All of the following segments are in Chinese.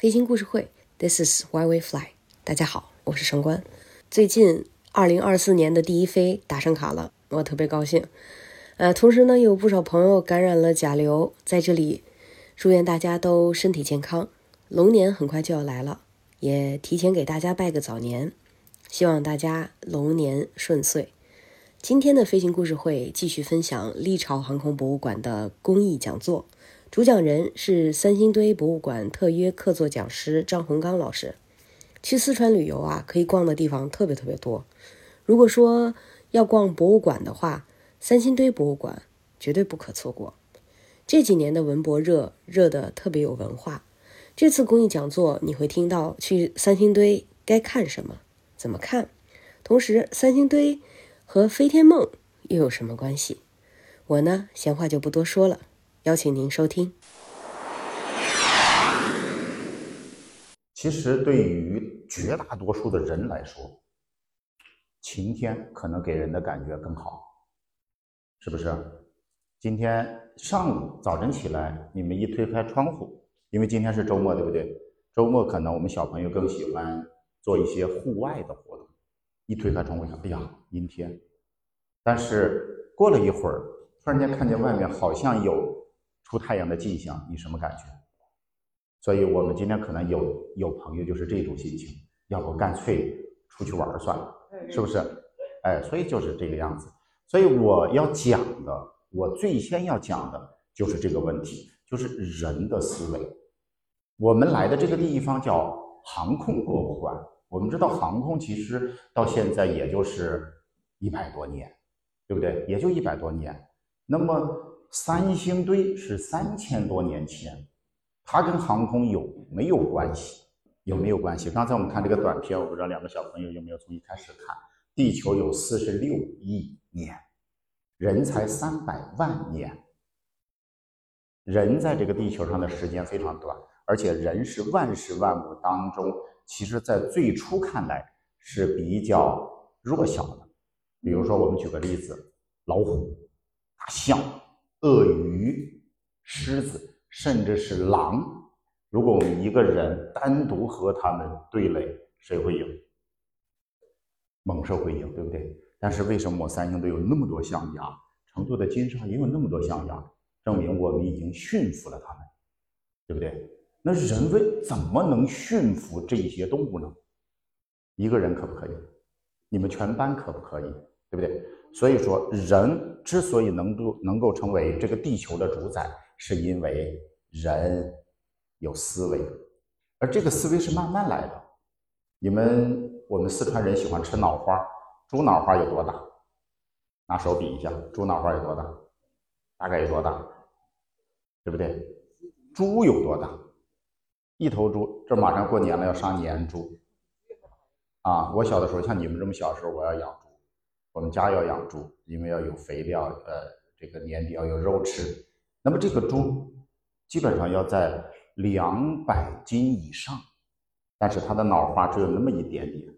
飞行故事会，This is why we fly。大家好，我是上官。最近二零二四年的第一飞打上卡了，我特别高兴。呃，同时呢，有不少朋友感染了甲流，在这里祝愿大家都身体健康。龙年很快就要来了，也提前给大家拜个早年，希望大家龙年顺遂。今天的飞行故事会继续分享历朝航空博物馆的公益讲座。主讲人是三星堆博物馆特约客座讲师张洪刚老师。去四川旅游啊，可以逛的地方特别特别多。如果说要逛博物馆的话，三星堆博物馆绝对不可错过。这几年的文博热热的特别有文化。这次公益讲座你会听到去三星堆该看什么，怎么看，同时三星堆和飞天梦又有什么关系？我呢，闲话就不多说了。邀请您收听。其实，对于绝大多数的人来说，晴天可能给人的感觉更好，是不是？今天上午早晨起来，你们一推开窗户，因为今天是周末，对不对？周末可能我们小朋友更喜欢做一些户外的活动。一推开窗户，想，哎呀，阴天。但是过了一会儿，突然间看见外面好像有。出太阳的迹象，你什么感觉？所以我们今天可能有有朋友就是这种心情，要不干脆出去玩算了，是不是？哎，所以就是这个样子。所以我要讲的，我最先要讲的就是这个问题，就是人的思维。我们来的这个地方叫航空博物馆，我们知道航空其实到现在也就是一百多年，对不对？也就一百多年。那么。三星堆是三千多年前，它跟航空有没有关系？有没有关系？刚才我们看这个短片，我不知道两个小朋友有没有从一开始看。地球有四十六亿年，人才三百万年。人在这个地球上的时间非常短，而且人是万事万物当中，其实在最初看来是比较弱小的。比如说，我们举个例子，老虎、大象。鳄鱼、狮子，甚至是狼，如果我们一个人单独和他们对垒，谁会赢？猛兽会赢，对不对？但是为什么我三星堆有那么多象牙？成都的金沙也有那么多象牙，证明我们已经驯服了他们，对不对？那人为怎么能驯服这些动物呢？一个人可不可以？你们全班可不可以？对不对？所以说，人之所以能够能够成为这个地球的主宰，是因为人有思维，而这个思维是慢慢来的。你们，我们四川人喜欢吃脑花，猪脑花有多大？拿手比一下，猪脑花有多大？大概有多大？对不对？猪有多大？一头猪，这马上过年了，要杀年猪啊！我小的时候，像你们这么小时候，我要养。我们家要养猪，因为要有肥料，呃，这个年底要有肉吃。那么这个猪基本上要在两百斤以上，但是它的脑花只有那么一点点。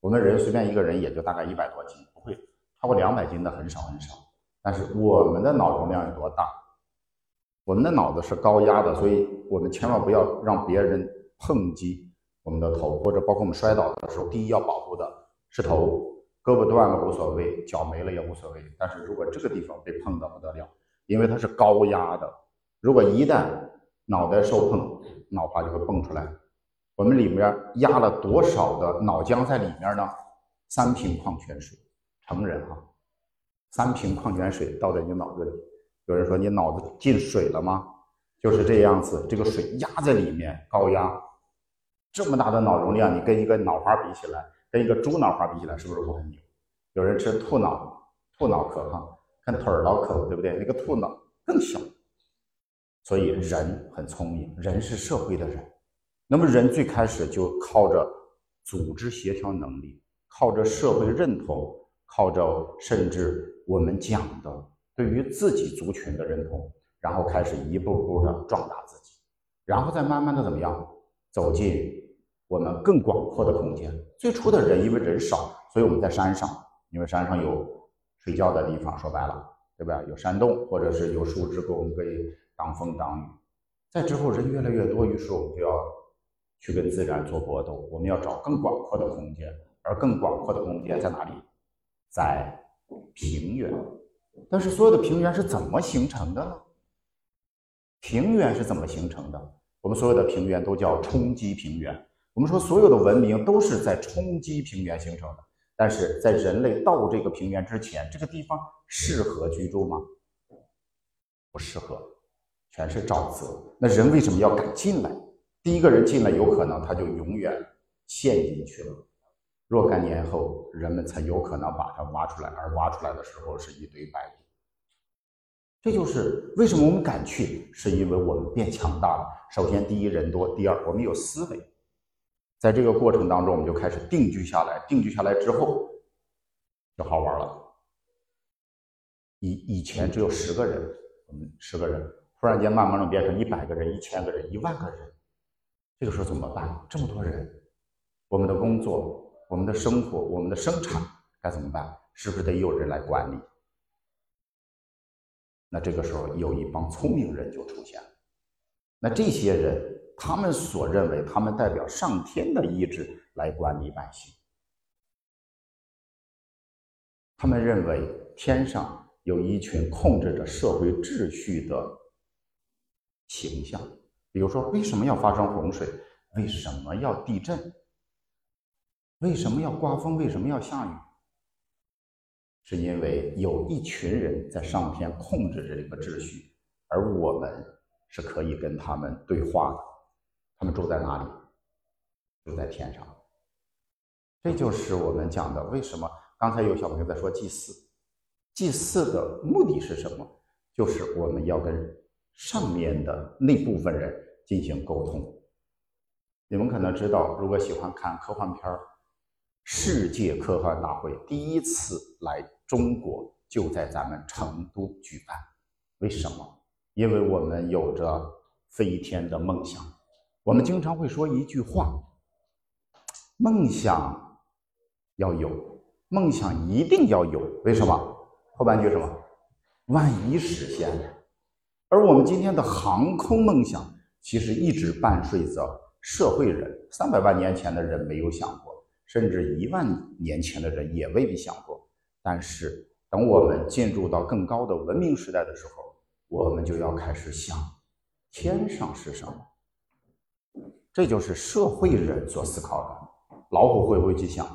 我们人随便一个人也就大概一百多斤，不会超过两百斤的很少很少。但是我们的脑容量有多大？我们的脑子是高压的，所以我们千万不要让别人碰击我们的头，或者包括我们摔倒的时候，第一要保护的是头。胳膊断了无所谓，脚没了也无所谓。但是如果这个地方被碰到不得了，因为它是高压的，如果一旦脑袋受碰，脑花就会蹦出来。我们里面压了多少的脑浆在里面呢？三瓶矿泉水，成人哈，三瓶矿泉水倒在你脑子里。有人说你脑子进水了吗？就是这样子，这个水压在里面，高压，这么大的脑容量，你跟一个脑花比起来。跟一个猪脑花比起来，是不是我很牛？有人吃兔脑，兔脑壳哈，看腿儿脑壳，对不对？那个兔脑更小。所以人很聪明，人是社会的人。那么人最开始就靠着组织协调能力，靠着社会认同，靠着甚至我们讲的对于自己族群的认同，然后开始一步步的壮大自己，然后再慢慢的怎么样走进。我们更广阔的空间。最初的人因为人少，所以我们在山上，因为山上有睡觉的地方。说白了，对吧？有山洞，或者是有树枝，给我们可以挡风挡雨。再之后，人越来越多，于是我们就要去跟自然做搏斗，我们要找更广阔的空间，而更广阔的空间在哪里？在平原。但是所有的平原是怎么形成的呢？平原是怎么形成的？我们所有的平原都叫冲积平原。我们说所有的文明都是在冲击平原形成的。但是在人类到这个平原之前，这个地方适合居住吗？不适合，全是沼泽。那人为什么要敢进来？第一个人进来，有可能他就永远陷进去了。若干年后，人们才有可能把它挖出来，而挖出来的时候是一堆白骨。这就是为什么我们敢去，是因为我们变强大了。首先，第一人多，第二我们有思维。在这个过程当中，我们就开始定居下来。定居下来之后，就好玩了。以以前只有十个人，我们十个人，突然间慢慢的变成一百个人、一千个人、一万个人。这个时候怎么办？这么多人，我们的工作、我们的生活、我们的生产该怎么办？是不是得有人来管理？那这个时候有一帮聪明人就出现了。那这些人。他们所认为，他们代表上天的意志来管理百姓。他们认为天上有一群控制着社会秩序的形象，比如说，为什么要发生洪水？为什么要地震？为什么要刮风？为什么要下雨？是因为有一群人在上天控制着这个秩序，而我们是可以跟他们对话的。他们住在哪里？住在天上。这就是我们讲的为什么刚才有小朋友在说祭祀，祭祀的目的是什么？就是我们要跟上面的那部分人进行沟通。你们可能知道，如果喜欢看科幻片儿，世界科幻大会第一次来中国就在咱们成都举办。为什么？因为我们有着飞天的梦想。我们经常会说一句话：“梦想要有，梦想一定要有。”为什么？后半句什么？万一实现了。而我们今天的航空梦想，其实一直伴随着社会人。三百万年前的人没有想过，甚至一万年前的人也未必想过。但是，等我们进入到更高的文明时代的时候，我们就要开始想：天上是什么？这就是社会人所思考的。老虎会不会去想？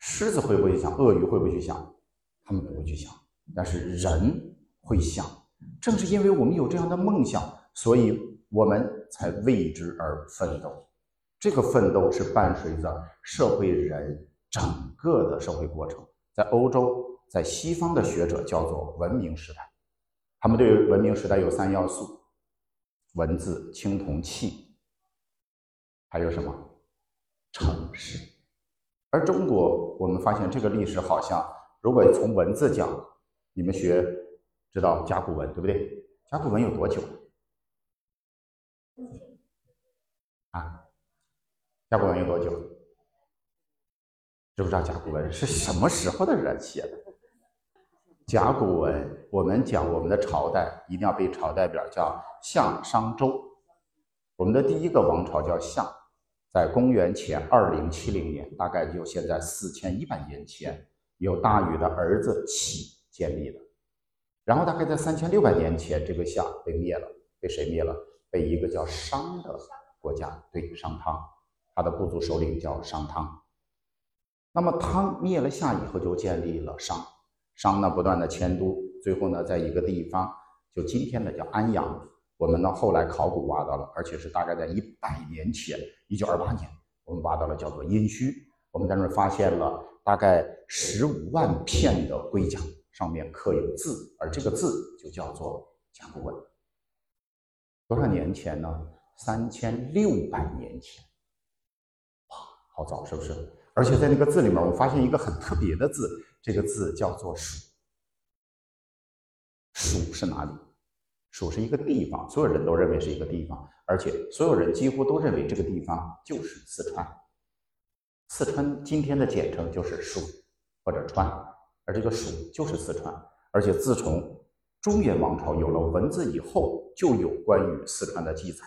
狮子会不会去想？鳄鱼会不会去想？他们不会去想，但是人会想。正是因为我们有这样的梦想，所以我们才为之而奋斗。这个奋斗是伴随着社会人整个的社会过程。在欧洲，在西方的学者叫做文明时代，他们对文明时代有三要素：文字、青铜器。还有什么城市？而中国，我们发现这个历史好像，如果从文字讲，你们学知道甲骨文对不对？甲骨文有多久？啊，甲骨文有多久？知不知道甲骨文是什么时候的人写的？甲骨文，我们讲我们的朝代一定要背朝代表，叫夏商周。我们的第一个王朝叫夏。在公元前二零七零年，大概就现在四千一百年前，由大禹的儿子启建立的。然后大概在三千六百年前，这个夏被灭了，被谁灭了？被一个叫商的国家，对，商汤，他的部族首领叫商汤。那么汤灭了夏以后，就建立了商。商呢，不断的迁都，最后呢，在一个地方，就今天的叫安阳。我们呢后来考古挖到了，而且是大概在一百年前，一九二八年，我们挖到了叫做殷墟。我们在那儿发现了大概十五万片的龟甲，上面刻有字，而这个字就叫做甲骨文。多少年前呢？三千六百年前。哇，好早是不是？而且在那个字里面，我发现一个很特别的字，这个字叫做“蜀”。蜀是哪里？蜀是一个地方，所有人都认为是一个地方，而且所有人几乎都认为这个地方就是四川。四川今天的简称就是蜀或者川，而这个蜀就是四川。而且自从中原王朝有了文字以后，就有关于四川的记载。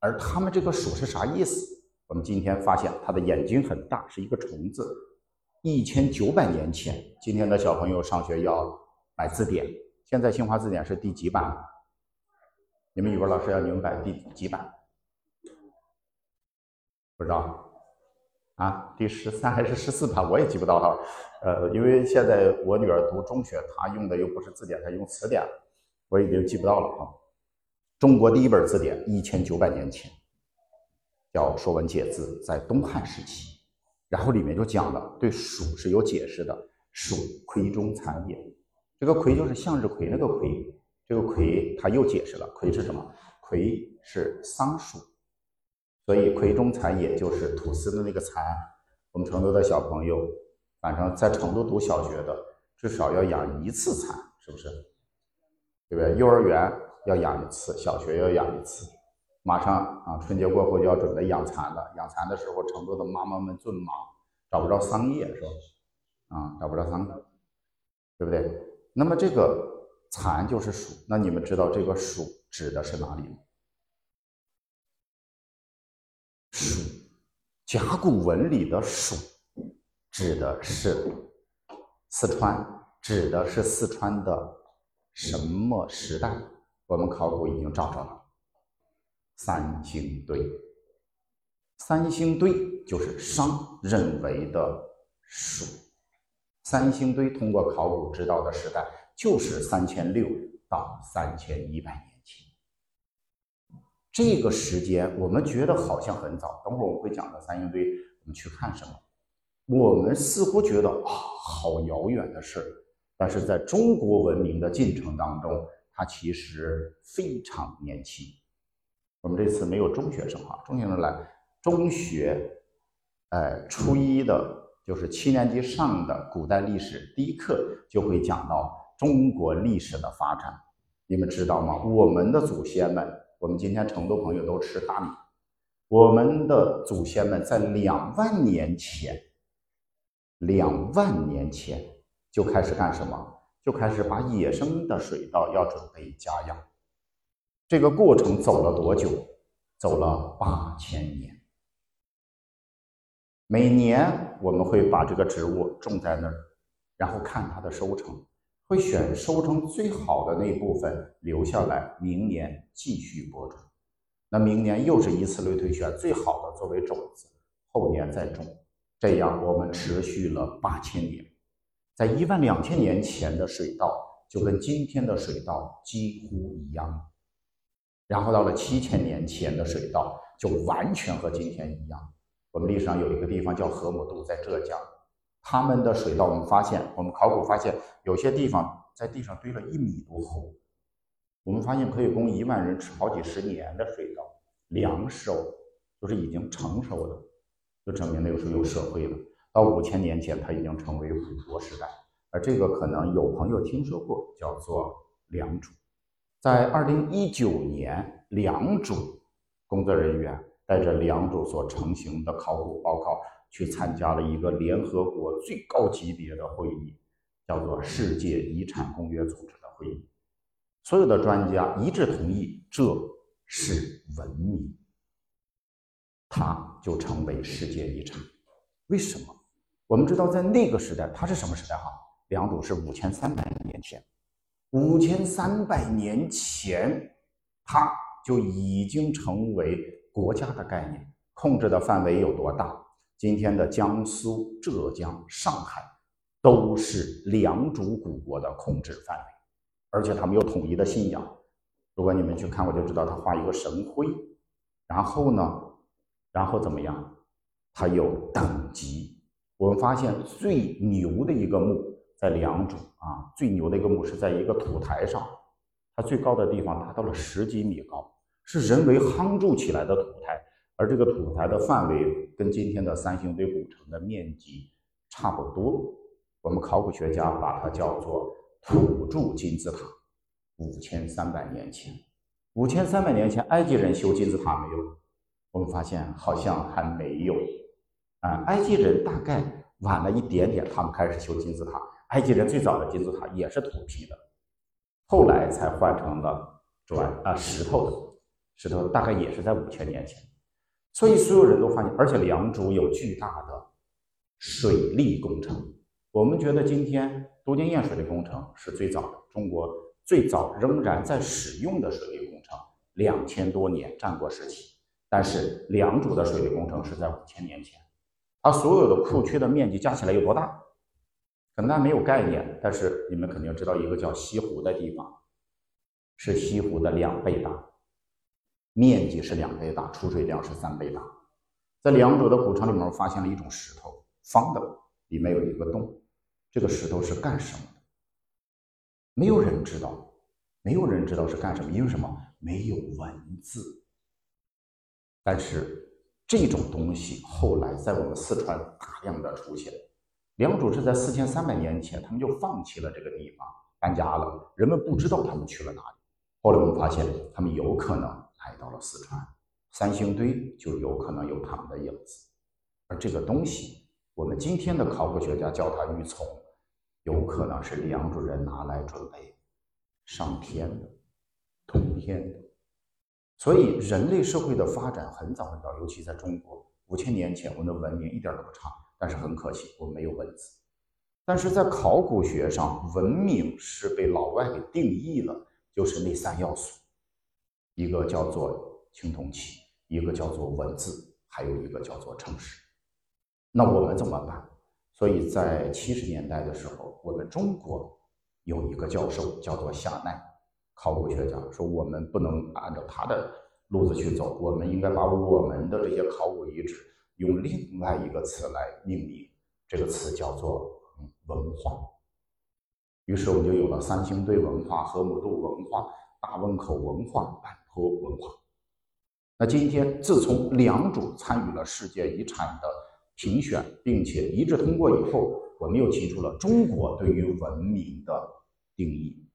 而他们这个鼠是啥意思？我们今天发现它的眼睛很大，是一个虫子。一千九百年前，今天的小朋友上学要买字典，现在新华字典是第几版？你们语文老师要你们摆第几版？不知道。啊，第十三还是十四版，我也记不到了。呃，因为现在我女儿读中学，她用的又不是字典，她用词典，我已经记不到了啊。中国第一本字典一千九百年前，叫《说文解字》，在东汉时期，然后里面就讲了对鼠是有解释的，鼠葵中蚕也。这个葵就是向日葵那个葵，这个葵他又解释了，葵是什么？葵是桑树。所以葵中蚕也就是吐丝的那个蚕。我们成都的小朋友，反正在成都读小学的，至少要养一次蚕，是不是？对不对？幼儿园要养一次，小学要养一次。马上啊，春节过后就要准备养蚕了。养蚕的时候，成都的妈妈们最忙，找不着桑叶，是吧？啊，找不着桑，对不对？那么这个蚕就是鼠，那你们知道这个鼠指的是哪里吗？蜀，甲骨文里的蜀，指的是四川，指的是四川的什么时代？我们考古已经找着了，三星堆。三星堆就是商认为的蜀。三星堆通过考古知道的时代就是三千六到三千一百年前。这个时间我们觉得好像很早，等会儿我会讲到三星堆，我们去看什么？我们似乎觉得啊，好遥远的事，但是在中国文明的进程当中，它其实非常年轻。我们这次没有中学生啊，中学生来，中学，呃，初一的，就是七年级上的古代历史第一课就会讲到中国历史的发展。你们知道吗？我们的祖先们。我们今天成都朋友都吃大米。我们的祖先们在两万年前，两万年前就开始干什么？就开始把野生的水稻要准备家养。这个过程走了多久？走了八千年。每年我们会把这个植物种在那儿，然后看它的收成。会选收成最好的那部分留下来，明年继续播种。那明年又是以此类推，选最好的作为种子，后年再种。这样我们持续了八千年。在一万两千年前的水稻就跟今天的水稻几乎一样，然后到了七千年前的水稻就完全和今天一样。我们历史上有一个地方叫河姆渡，在浙江。他们的水稻，我们发现，我们考古发现，有些地方在地上堆了一米多厚。我们发现可以供一万人吃好几十年的水稻，粮食哦，就是已经成熟的，就证明那个时候有社会了。到五千年前，它已经成为古国时代。而这个可能有朋友听说过，叫做良渚。在二零一九年，良渚工作人员带着良渚所成型的考古报告。去参加了一个联合国最高级别的会议，叫做世界遗产公约组织的会议。所有的专家一致同意，这是文明，它就成为世界遗产。为什么？我们知道，在那个时代，它是什么时代？哈，良渚是五千三百年前，五千三百年前，它就已经成为国家的概念，控制的范围有多大？今天的江苏、浙江、上海都是良渚古国的控制范围，而且他们有统一的信仰。如果你们去看，我就知道他画一个神徽，然后呢，然后怎么样？它有等级。我们发现最牛的一个墓在良渚啊，最牛的一个墓是在一个土台上，它最高的地方达到了十几米高，是人为夯筑起来的土台。而这个土台的范围跟今天的三星堆古城的面积差不多，我们考古学家把它叫做土筑金字塔。五千三百年前，五千三百年前，埃及人修金字塔没有？我们发现好像还没有。啊，埃及人大概晚了一点点，他们开始修金字塔。埃及人最早的金字塔也是土坯的，后来才换成了砖啊石头的。石头大概也是在五千年前。所以所有人都发现，而且良渚有巨大的水利工程。我们觉得今天都江堰水利工程是最早的，中国最早仍然在使用的水利工程，两千多年战国时期。但是良渚的水利工程是在五千年前，它所有的库区的面积加起来有多大？可能大家没有概念，但是你们肯定知道，一个叫西湖的地方是西湖的两倍大，面积是两倍大，出水量是三倍大。在良渚的古城里面，发现了一种石头，方的，里面有一个洞。这个石头是干什么的？没有人知道，没有人知道是干什么，因为什么？没有文字。但是这种东西后来在我们四川大量的出现。良渚是在四千三百年前，他们就放弃了这个地方，搬家了。人们不知道他们去了哪里。后来我们发现，他们有可能来到了四川，三星堆就有可能有他们的影子。而这个东西，我们今天的考古学家叫它玉琮。有可能是良渚人拿来准备上天的、通天的，所以人类社会的发展很早很早，尤其在中国五千年前，我们的文明一点都不差。但是很可惜，我们没有文字。但是在考古学上，文明是被老外给定义了，就是那三要素：一个叫做青铜器，一个叫做文字，还有一个叫做城市。那我们怎么办？所以在七十年代的时候，我们中国有一个教授叫做夏奈，考古学家说我们不能按照他的路子去走，我们应该把我们的这些考古遗址用另外一个词来命名，这个词叫做文化。于是我们就有了三星堆文化、河姆渡文化、大汶口文化、和文化。那今天自从良渚参与了世界遗产的。评选并且一致通过以后，我们又提出了中国对于文明的定义。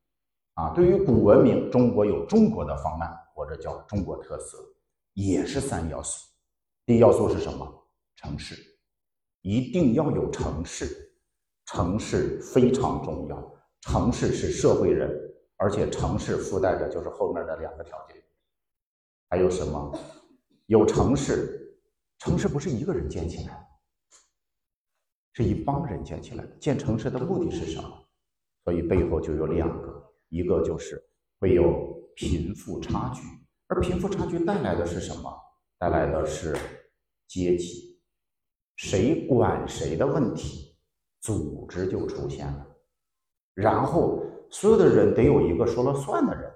啊，对于古文明，中国有中国的方案，或者叫中国特色，也是三要素。第一要素是什么？城市，一定要有城市，城市非常重要。城市是社会人，而且城市附带着就是后面的两个条件。还有什么？有城市，城市不是一个人建起来的。是一帮人建起来的。建城市的目的是什么？所以背后就有两个，一个就是会有贫富差距，而贫富差距带来的是什么？带来的是阶级，谁管谁的问题，组织就出现了。然后所有的人得有一个说了算的人，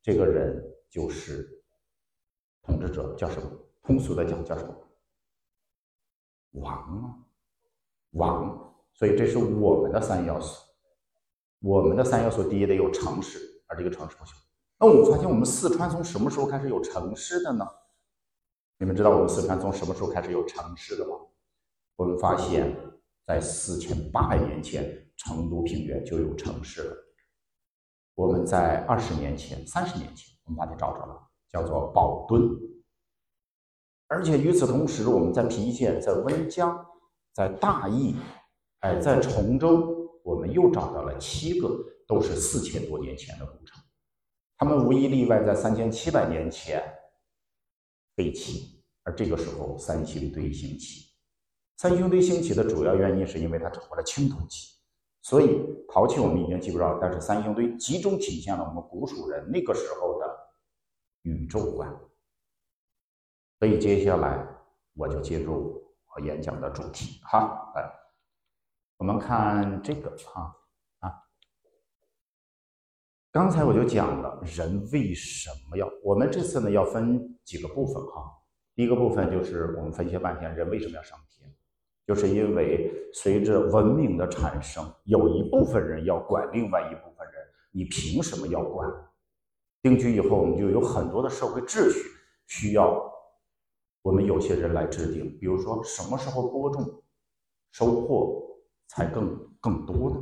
这个人就是统治者，叫什么？通俗的讲叫什么？王啊。王，所以这是我们的三要素。我们的三要素，第一得有城市，而这个城市不行。那我们发现，我们四川从什么时候开始有城市的呢？你们知道我们四川从什么时候开始有城市的吗？我们发现，在四千八百年前，成都平原就有城市了。我们在二十年前、三十年前，我们把它找着了，叫做宝墩。而且与此同时，我们在郫县、在温江。在大邑，哎，在崇州，我们又找到了七个，都是四千多年前的古城，他们无一例外在三千七百年前废弃，而这个时候三星堆兴起。三星堆兴起的主要原因是因为它掌握了青铜器，所以陶器我们已经记不着，但是三星堆集中体现了我们古蜀人那个时候的宇宙观。所以接下来我就进入。我演讲的主题哈，来，我们看这个哈啊，刚才我就讲了人为什么要，我们这次呢要分几个部分哈，第一个部分就是我们分析半天人为什么要上天，就是因为随着文明的产生，有一部分人要管另外一部分人，你凭什么要管？定居以后，我们就有很多的社会秩序需要。我们有些人来制定，比如说什么时候播种、收获才更更多呢？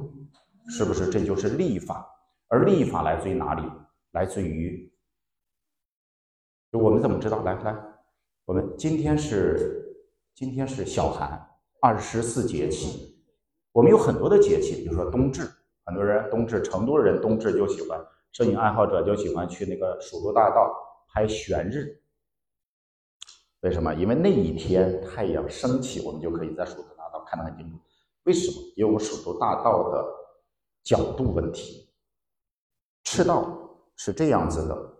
是不是这就是立法？而立法来自于哪里？来自于就我们怎么知道？来来，我们今天是今天是小寒，二十四节气，我们有很多的节气，比如说冬至，很多人冬至，成都人冬至就喜欢，摄影爱好者就喜欢去那个蜀都大道拍悬日。为什么？因为那一天太阳升起，我们就可以在蜀都大道看得很清楚。为什么？因为我们蜀都大道的角度问题。赤道是这样子的，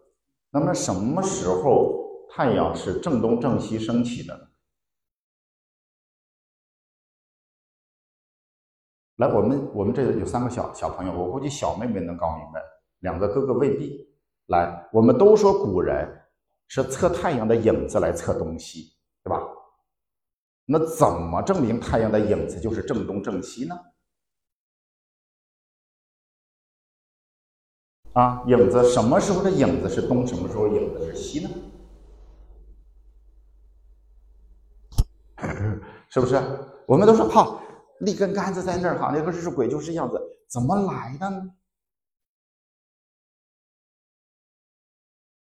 那么什么时候太阳是正东正西升起的？来，我们我们这有三个小小朋友，我估计小妹妹能搞明白，两个哥哥未必。来，我们都说古人是测太阳的影子来测东西，对吧？那怎么证明太阳的影子就是正东正西呢？啊，影子什么时候的影子是东，什么时候影子是西呢？是不是？我们都说好，立根杆子在那儿哈，那个日晷就是样子，怎么来的呢？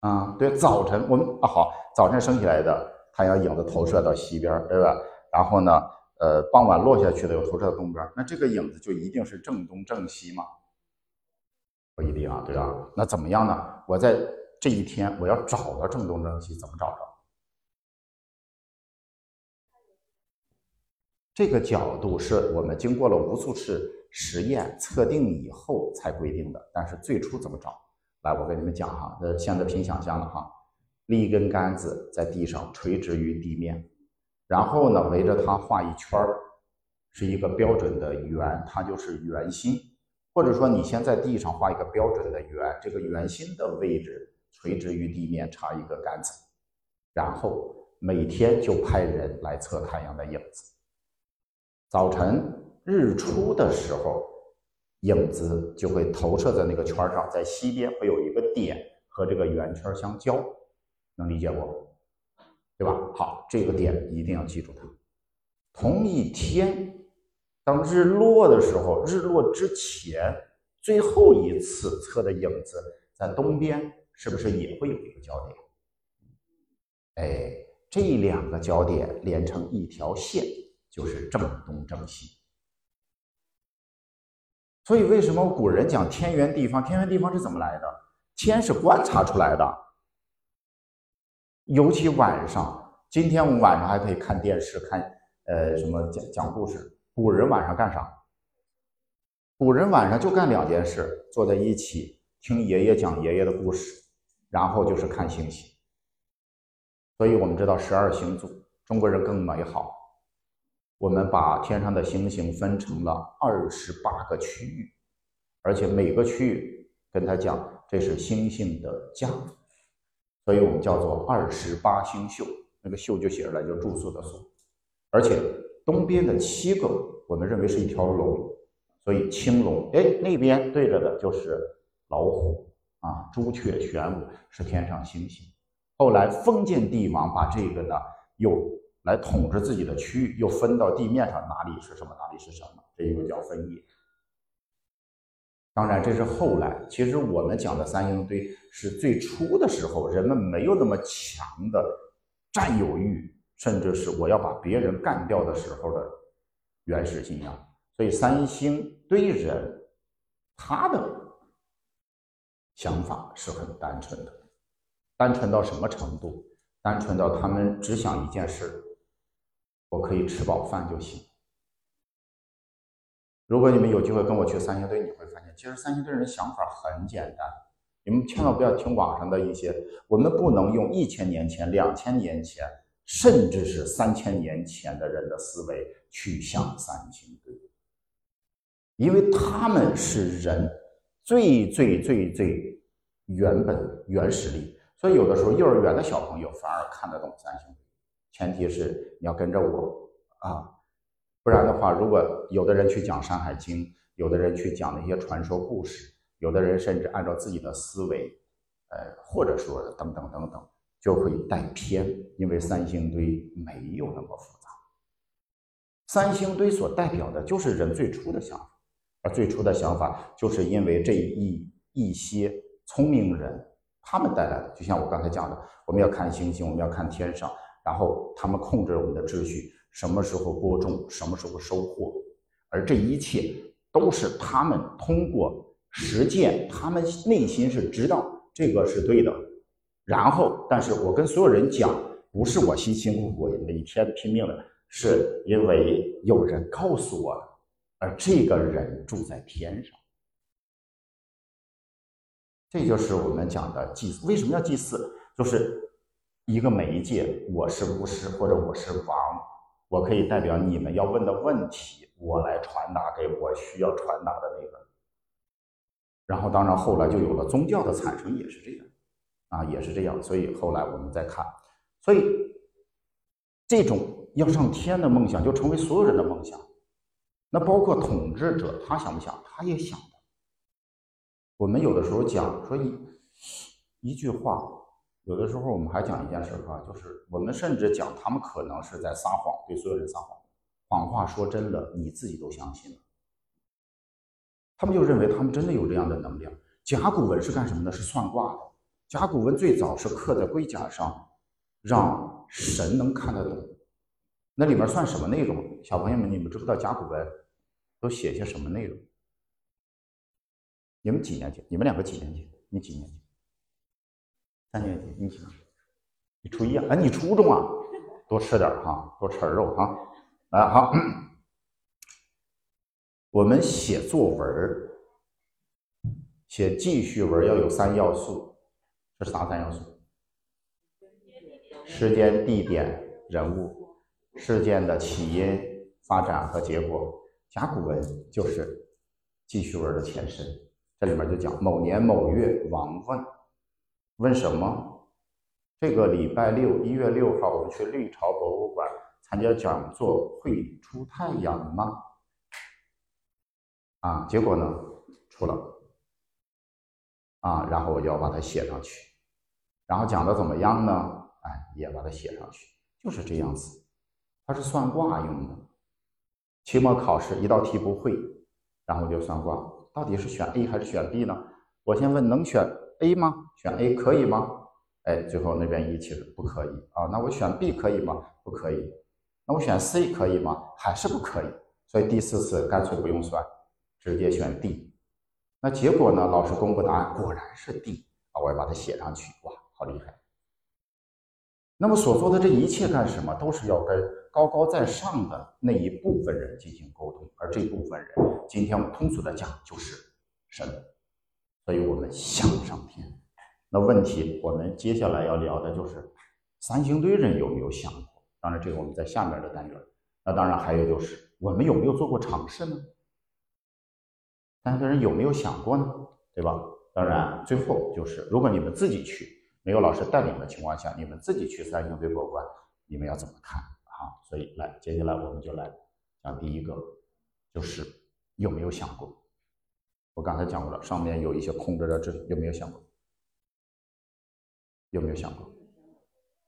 啊，对，早晨我们啊好，早晨升起来的太阳影子投射到西边，对吧？然后呢，呃，傍晚落下去的又投射到东边，那这个影子就一定是正东正西吗？不一定啊，对吧？那怎么样呢？我在这一天我要找到正东正西，怎么找着？这个角度是我们经过了无数次实验测定以后才规定的。但是最初怎么找？来，我跟你们讲哈，呃，现在凭想象的哈，立一根杆子在地上垂直于地面，然后呢围着它画一圈儿，是一个标准的圆，它就是圆心。或者说，你先在地上画一个标准的圆，这个圆心的位置垂直于地面，插一个杆子，然后每天就派人来测太阳的影子。早晨日出的时候，影子就会投射在那个圈上，在西边会有一个点和这个圆圈相交，能理解不？对吧？好，这个点一定要记住它。同一天。当日落的时候，日落之前最后一次测的影子在东边，是不是也会有一个焦点？哎，这两个焦点连成一条线，就是正东正西。所以，为什么古人讲天圆地方？天圆地方是怎么来的？天是观察出来的。尤其晚上，今天我们晚上还可以看电视，看呃什么讲讲故事。古人晚上干啥？古人晚上就干两件事：坐在一起听爷爷讲爷爷的故事，然后就是看星星。所以我们知道十二星座，中国人更美好。我们把天上的星星分成了二十八个区域，而且每个区域跟他讲这是星星的家，所以我们叫做二十八星宿。那个宿就写出来，就住宿的宿，而且。东边的七个，我们认为是一条龙，所以青龙。哎，那边对着的就是老虎啊，朱雀、玄武是天上星星。后来封建帝王把这个呢，又来统治自己的区域，又分到地面上，哪里是什么，哪里是什么，这个叫分野。当然，这是后来。其实我们讲的三星堆是最初的时候，人们没有那么强的占有欲。甚至是我要把别人干掉的时候的原始信仰，所以三星堆人他的想法是很单纯的，单纯到什么程度？单纯到他们只想一件事：我可以吃饱饭就行。如果你们有机会跟我去三星堆，你会发现，其实三星堆人的想法很简单。你们千万不要听网上的一些，我们不能用一千年前、两千年前。甚至是三千年前的人的思维去想三星堆，因为他们是人最最最最原本原始力，所以有的时候幼儿园的小朋友反而看得懂三星堆，前提是你要跟着我啊，不然的话，如果有的人去讲《山海经》，有的人去讲那些传说故事，有的人甚至按照自己的思维，呃，或者说等等等等。就会带偏，因为三星堆没有那么复杂。三星堆所代表的就是人最初的想法，而最初的想法就是因为这一一些聪明人他们带来的。就像我刚才讲的，我们要看星星，我们要看天上，然后他们控制我们的秩序，什么时候播种，什么时候收获，而这一切都是他们通过实践，他们内心是知道这个是对的。然后，但是我跟所有人讲，不是我辛辛苦苦每天拼命的，是因为有人告诉我了，而这个人住在天上。这就是我们讲的祭祀。为什么要祭祀？就是一个媒介，我是巫师或者我是王，我可以代表你们要问的问题，我来传达给我需要传达的那个。然后，当然后来就有了宗教的产生，也是这样。啊，也是这样，所以后来我们再看，所以这种要上天的梦想就成为所有人的梦想。那包括统治者，他想不想？他也想。我们有的时候讲说一一句话，有的时候我们还讲一件事啊，就是我们甚至讲他们可能是在撒谎，对所有人撒谎，谎话说真的，你自己都相信了。他们就认为他们真的有这样的能量。甲骨文是干什么的？是算卦的。甲骨文最早是刻在龟甲上，让神能看得懂。那里面算什么内容？小朋友们，你们知不知道甲骨文都写些什么内容？你们几年级？你们两个几年级？你几年级？三年级？你几？你初一啊？哎，你初中啊？多吃点哈，多吃点肉哈。啊，好。我们写作文写记叙文要有三要素。这是啥三要素？时间、地点、人物，事件的起因、发展和结果。甲骨文就是记叙文的前身。这里面就讲某年某月，王问，问什么？这个礼拜六，一月六号，我们去绿潮博物馆参加讲座，会出太阳吗？啊，结果呢，出了。啊，然后我就要把它写上去，然后讲的怎么样呢？哎，也把它写上去，就是这样子。它是算卦用的。期末考试一道题不会，然后就算卦，到底是选 A 还是选 B 呢？我先问能选 A 吗？选 A 可以吗？哎，最后那边一起不可以啊。那我选 B 可以吗？不可以。那我选 C 可以吗？还是不可以。所以第四次干脆不用算，直接选 D。那结果呢？老师公布答案，果然是 D 啊！我要把它写上去，哇，好厉害！那么所做的这一切干什么？都是要跟高高在上的那一部分人进行沟通，而这部分人，今天我通俗的讲就是神。所以我们向上天。那问题，我们接下来要聊的就是三星堆人有没有想过？当然，这个我们在下面的单元。那当然还有就是，我们有没有做过尝试呢？三星堆人有没有想过呢？对吧？当然，最后就是，如果你们自己去，没有老师带领的情况下，你们自己去三星堆博物馆，你们要怎么看啊？所以，来，接下来我们就来讲第一个，就是有没有想过？我刚才讲过了，上面有一些空着的字，有没有想过？有没有想过？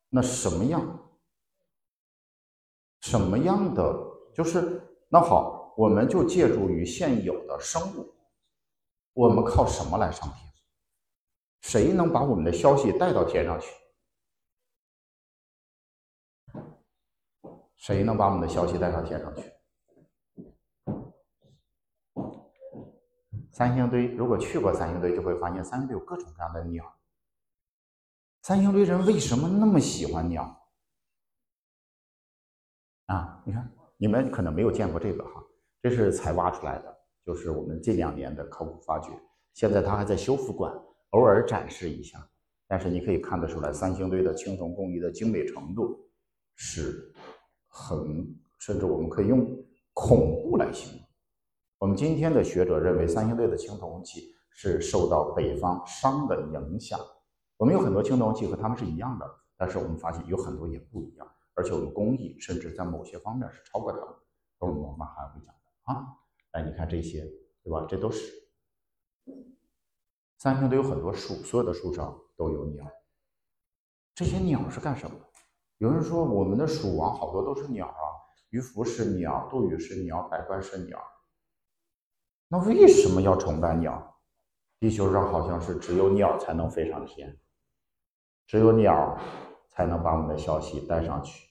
那什么样？什么样的？就是那好。我们就借助于现有的生物，我们靠什么来上天？谁能把我们的消息带到天上去？谁能把我们的消息带到天上去？三星堆，如果去过三星堆，就会发现三星堆有各种各样的鸟。三星堆人为什么那么喜欢鸟？啊，你看，你们可能没有见过这个哈。这是才挖出来的，就是我们这两年的考古发掘。现在它还在修复馆，偶尔展示一下。但是你可以看得出来，三星堆的青铜工艺的精美程度是很，甚至我们可以用恐怖来形容。我们今天的学者认为，三星堆的青铜器是受到北方商的影响。我们有很多青铜器和他们是一样的，但是我们发现有很多也不一样，而且我们工艺甚至在某些方面是超过他们。等我们还会讲的。啊，哎，你看这些，对吧？这都是三星堆有很多树，所有的树上都有鸟。这些鸟是干什么？有人说我们的蜀王好多都是鸟啊，鱼凫是鸟，杜宇是鸟，百官是鸟。那为什么要崇拜鸟？地球上好像是只有鸟才能飞上天，只有鸟才能把我们的消息带上去。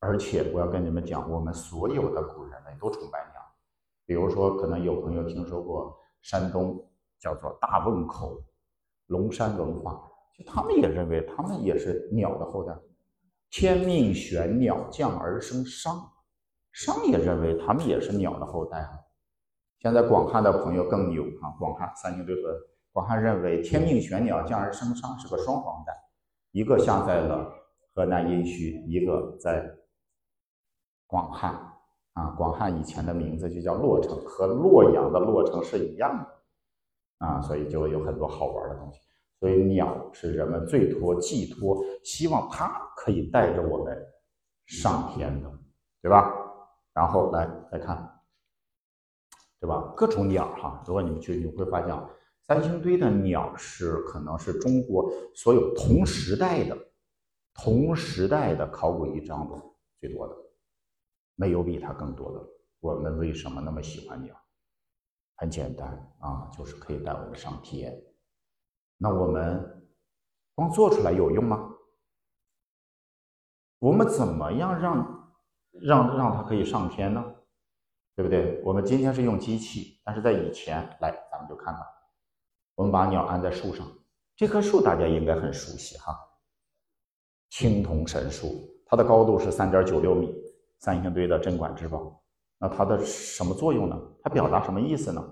而且我要跟你们讲，我们所有的古人类都崇拜鸟。比如说，可能有朋友听说过山东叫做大汶口龙山文化，就他们也认为他们也是鸟的后代。天命玄鸟降而生商，商也认为他们也是鸟的后代。现在广汉的朋友更牛啊！广汉三星堆和广汉认为天命玄鸟降而生商是个双黄蛋，一个下在了河南殷墟，一个在广汉啊。广汉以前的名字就叫洛城，和洛阳的洛城是一样的啊，所以就有很多好玩的东西。所以鸟是人们最托寄托，希望它可以带着我们上天的，对吧？然后来来看。对吧？各种鸟哈，如果你们去，你会发现，三星堆的鸟是可能是中国所有同时代的、同时代的考古遗章中最多的，没有比它更多的。我们为什么那么喜欢鸟？很简单啊，就是可以带我们上天。那我们光做出来有用吗？我们怎么样让让让它可以上天呢？对不对？我们今天是用机器，但是在以前，来，咱们就看看，我们把鸟安在树上，这棵树大家应该很熟悉哈，青铜神树，它的高度是三点九六米，三星堆的镇馆之宝。那它的什么作用呢？它表达什么意思呢？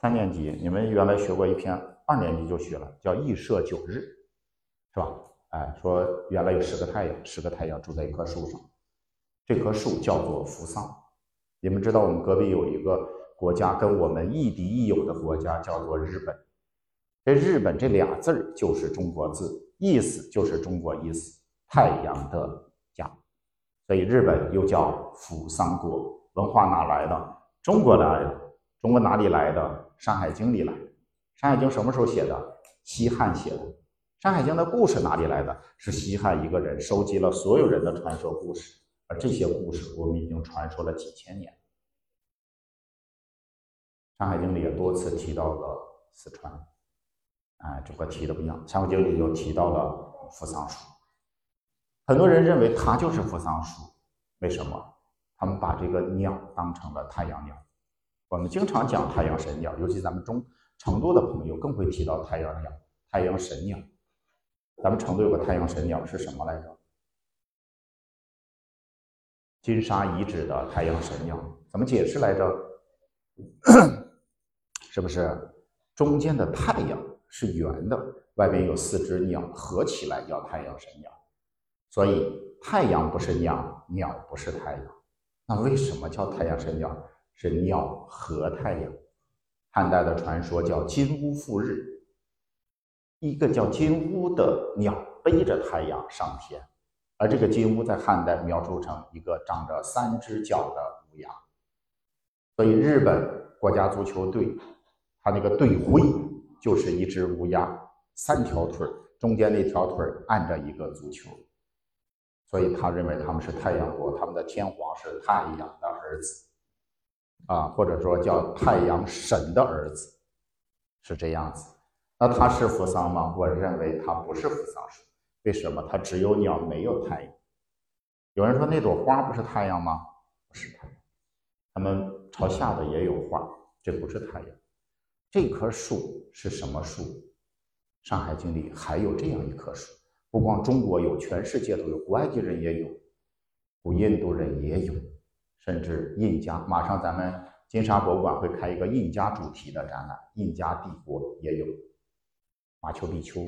三年级你们原来学过一篇，二年级就学了，叫羿射九日，是吧？哎，说原来有十个太阳，十个太阳住在一棵树上，这棵树叫做扶桑。你们知道，我们隔壁有一个国家跟我们亦敌亦友的国家，叫做日本。这日本这俩字儿就是中国字，意思就是中国意思，太阳的家。所以日本又叫扶桑国。文化哪来的？中国来的。中国哪里来的？《山海经》里来。《山海经》什么时候写的？西汉写的。《山海经》的故事哪里来的？是西汉一个人收集了所有人的传说故事。而这些故事，我们已经传说了几千年。《山海经》里也多次提到了四川，哎，这个提的不一样。《山海经》里又提到了扶桑树，很多人认为它就是扶桑树，为什么？他们把这个鸟当成了太阳鸟。我们经常讲太阳神鸟，尤其咱们中成都的朋友更会提到太阳鸟、太阳神鸟。咱们成都有个太阳神鸟是什么来着？金沙遗址的太阳神鸟怎么解释来着？是不是中间的太阳是圆的，外边有四只鸟合起来叫太阳神鸟？所以太阳不是鸟，鸟不是太阳。那为什么叫太阳神鸟？是鸟和太阳。汉代的传说叫金乌复日，一个叫金乌的鸟背着太阳上天。而这个金乌在汉代描述成一个长着三只脚的乌鸦，所以日本国家足球队，他那个队徽就是一只乌鸦，三条腿中间那条腿按着一个足球，所以他认为他们是太阳国，他们的天皇是太阳的儿子，啊，或者说叫太阳神的儿子，是这样子。那他是扶桑吗？我认为他不是扶桑树。为什么它只有鸟没有太阳？有人说那朵花不是太阳吗？不是太阳，它们朝下的也有花，这不是太阳。这棵树是什么树？《山海经》里还有这样一棵树，不光中国有，全世界都有，古埃及人也有，古印度人也有，甚至印加。马上咱们金沙博物馆会开一个印加主题的展览，印加帝国也有马丘比丘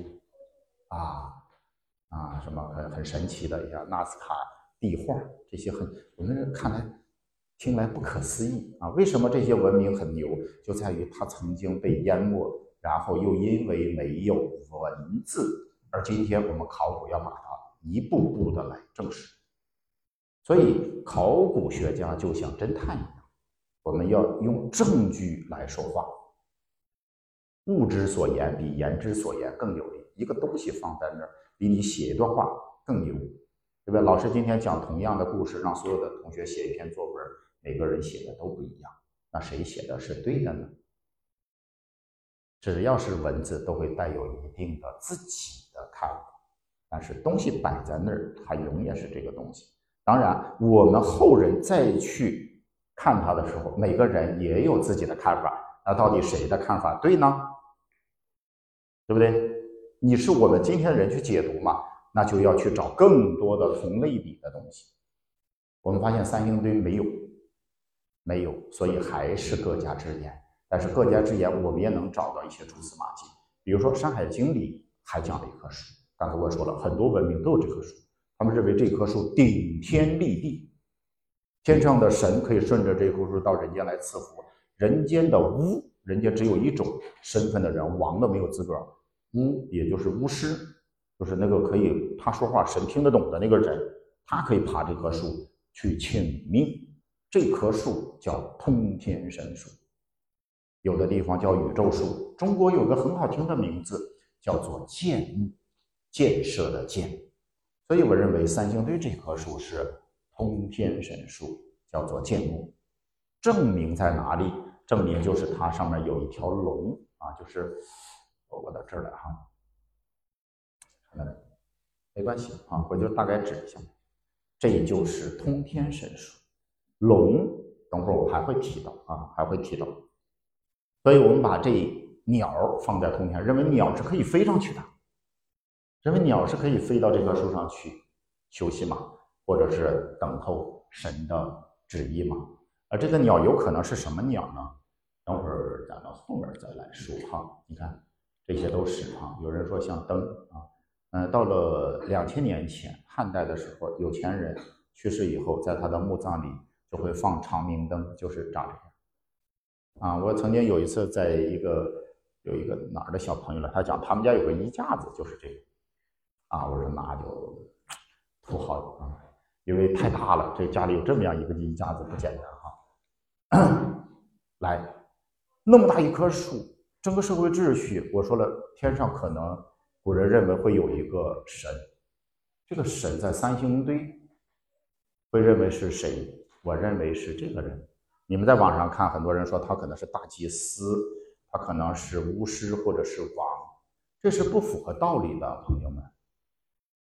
啊。啊，什么很很神奇的，像纳斯卡壁画这些很我们看来听来不可思议啊！为什么这些文明很牛？就在于它曾经被淹没，然后又因为没有文字，而今天我们考古要把它一步步的来证实。所以考古学家就像侦探一样，我们要用证据来说话。物之所言比言之所言更有力。一个东西放在那儿。比你写一段话更牛，对吧？老师今天讲同样的故事，让所有的同学写一篇作文，每个人写的都不一样，那谁写的是对的呢？只要是文字，都会带有一定的自己的看法，但是东西摆在那儿，它永远是这个东西。当然，我们后人再去看它的时候，每个人也有自己的看法，那到底谁的看法对呢？对不对？你是我们今天的人去解读嘛，那就要去找更多的同类比的东西。我们发现三星堆没有，没有，所以还是各家之言。但是各家之言，我们也能找到一些蛛丝马迹。比如说《山海经》里还讲了一棵树，刚才我说了很多文明都有这棵树，他们认为这棵树顶天立地，天上的神可以顺着这棵树到人间来赐福，人间的巫，人间只有一种身份的人，王都没有资格。巫，也就是巫师，就是那个可以他说话神听得懂的那个人，他可以爬这棵树去请命。这棵树叫通天神树，有的地方叫宇宙树。中国有个很好听的名字，叫做建木，建设的建。所以我认为三星堆这棵树是通天神树，叫做建木。证明在哪里？证明就是它上面有一条龙啊，就是。我到这儿来哈，没关系啊，我就大概指一下，这就是通天神树。龙，等会儿我还会提到啊，还会提到。所以我们把这鸟放在通天，认为鸟是可以飞上去的，认为鸟是可以飞到这棵树上去休息嘛，或者是等候神的旨意嘛。而这个鸟有可能是什么鸟呢？等会儿讲到后面再来说哈。你看。这些都是啊，有人说像灯啊，嗯，到了两千年前汉代的时候，有钱人去世以后，在他的墓葬里就会放长明灯，就是长这样。啊，我曾经有一次在一个有一个哪儿的小朋友了，他讲他们家有个衣架子，就是这个。啊，我说那就土豪啊，因为太大了，这家里有这么样一个衣架子不简单哈。来，那么大一棵树。整个社会秩序，我说了，天上可能古人认为会有一个神，这个神在三星堆，会认为是谁？我认为是这个人。你们在网上看，很多人说他可能是大祭司，他可能是巫师或者是王，这是不符合道理的，朋友们。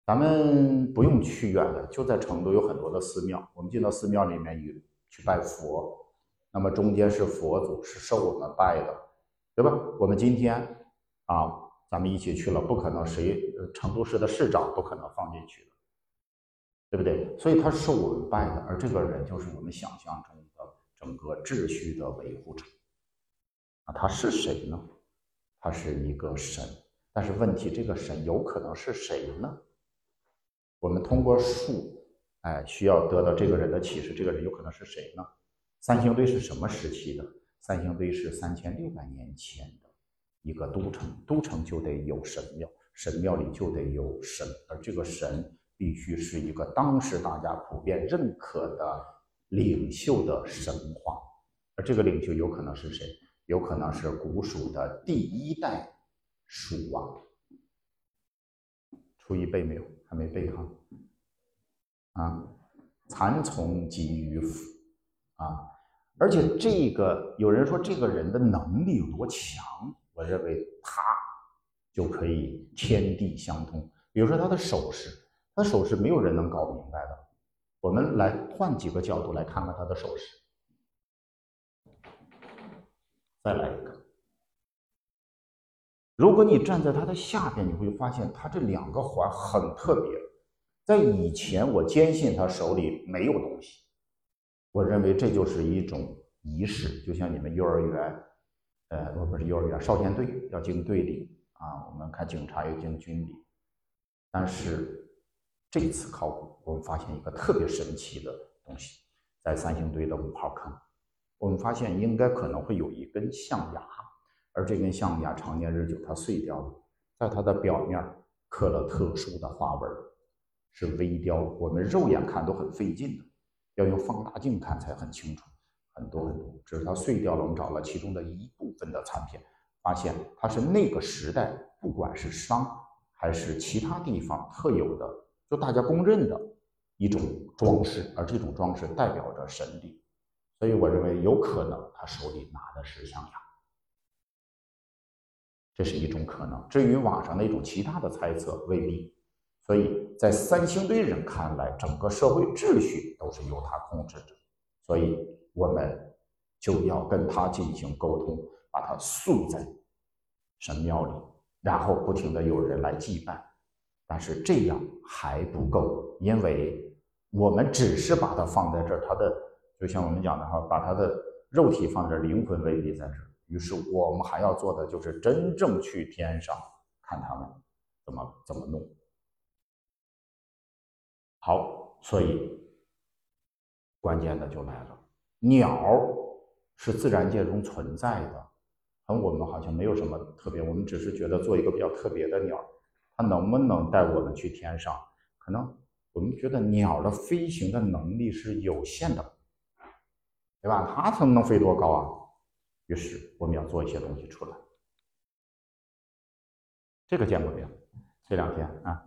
咱们不用去远的，就在成都有很多的寺庙，我们进到寺庙里面去去拜佛，那么中间是佛祖，是受我们拜的。对吧？我们今天啊，咱们一起去了，不可能谁成都市的市长不可能放进去的，对不对？所以他是我们拜的，而这个人就是我们想象中的整个秩序的维护者啊。他是谁呢？他是一个神，但是问题，这个神有可能是谁呢？我们通过树，哎，需要得到这个人的启示，这个人有可能是谁呢？三星堆是什么时期的？三星堆是三千六百年前的一个都城，都城就得有神庙，神庙里就得有神，而这个神必须是一个当时大家普遍认可的领袖的神话，而这个领袖有可能是谁？有可能是古蜀的第一代蜀王。初一背没有？还没背哈？啊，蚕丛及鱼凫啊。而且这个有人说这个人的能力有多强，我认为他就可以天地相通。比如说他的手势，他的手势没有人能搞明白的。我们来换几个角度来看看他的手势。再来一个，如果你站在他的下边，你会发现他这两个环很特别。在以前，我坚信他手里没有东西。我认为这就是一种仪式，就像你们幼儿园，呃，不不是幼儿园，少先队要敬队礼啊。我们看警察要敬军礼，但是这次考古，我们发现一个特别神奇的东西，在三星堆的五号坑，我们发现应该可能会有一根象牙，而这根象牙常年日久，它碎掉了，在它的表面刻了特殊的花纹，是微雕，我们肉眼看都很费劲的。要用放大镜看才很清楚，很多很多，只是它碎掉了。我们找了其中的一部分的残片，发现它是那个时代，不管是商还是其他地方特有的，就大家公认的一种装饰，而这种装饰代表着神力，所以我认为有可能他手里拿的是象牙，这是一种可能。至于网上那种其他的猜测，未必。所以在三星堆人看来，整个社会秩序都是由他控制着，所以我们就要跟他进行沟通，把他塑在神庙里，然后不停的有人来祭拜，但是这样还不够，因为我们只是把它放在这儿，它的就像我们讲的哈，把它的肉体放这儿，灵魂未必在这儿。于是我们还要做的就是真正去天上看他们怎么怎么弄。好，所以关键的就来了，鸟是自然界中存在的。而我们好像没有什么特别，我们只是觉得做一个比较特别的鸟，它能不能带我们去天上？可能我们觉得鸟的飞行的能力是有限的，对吧？它能能飞多高啊？于是我们要做一些东西出来。这个见过没有？这两天啊，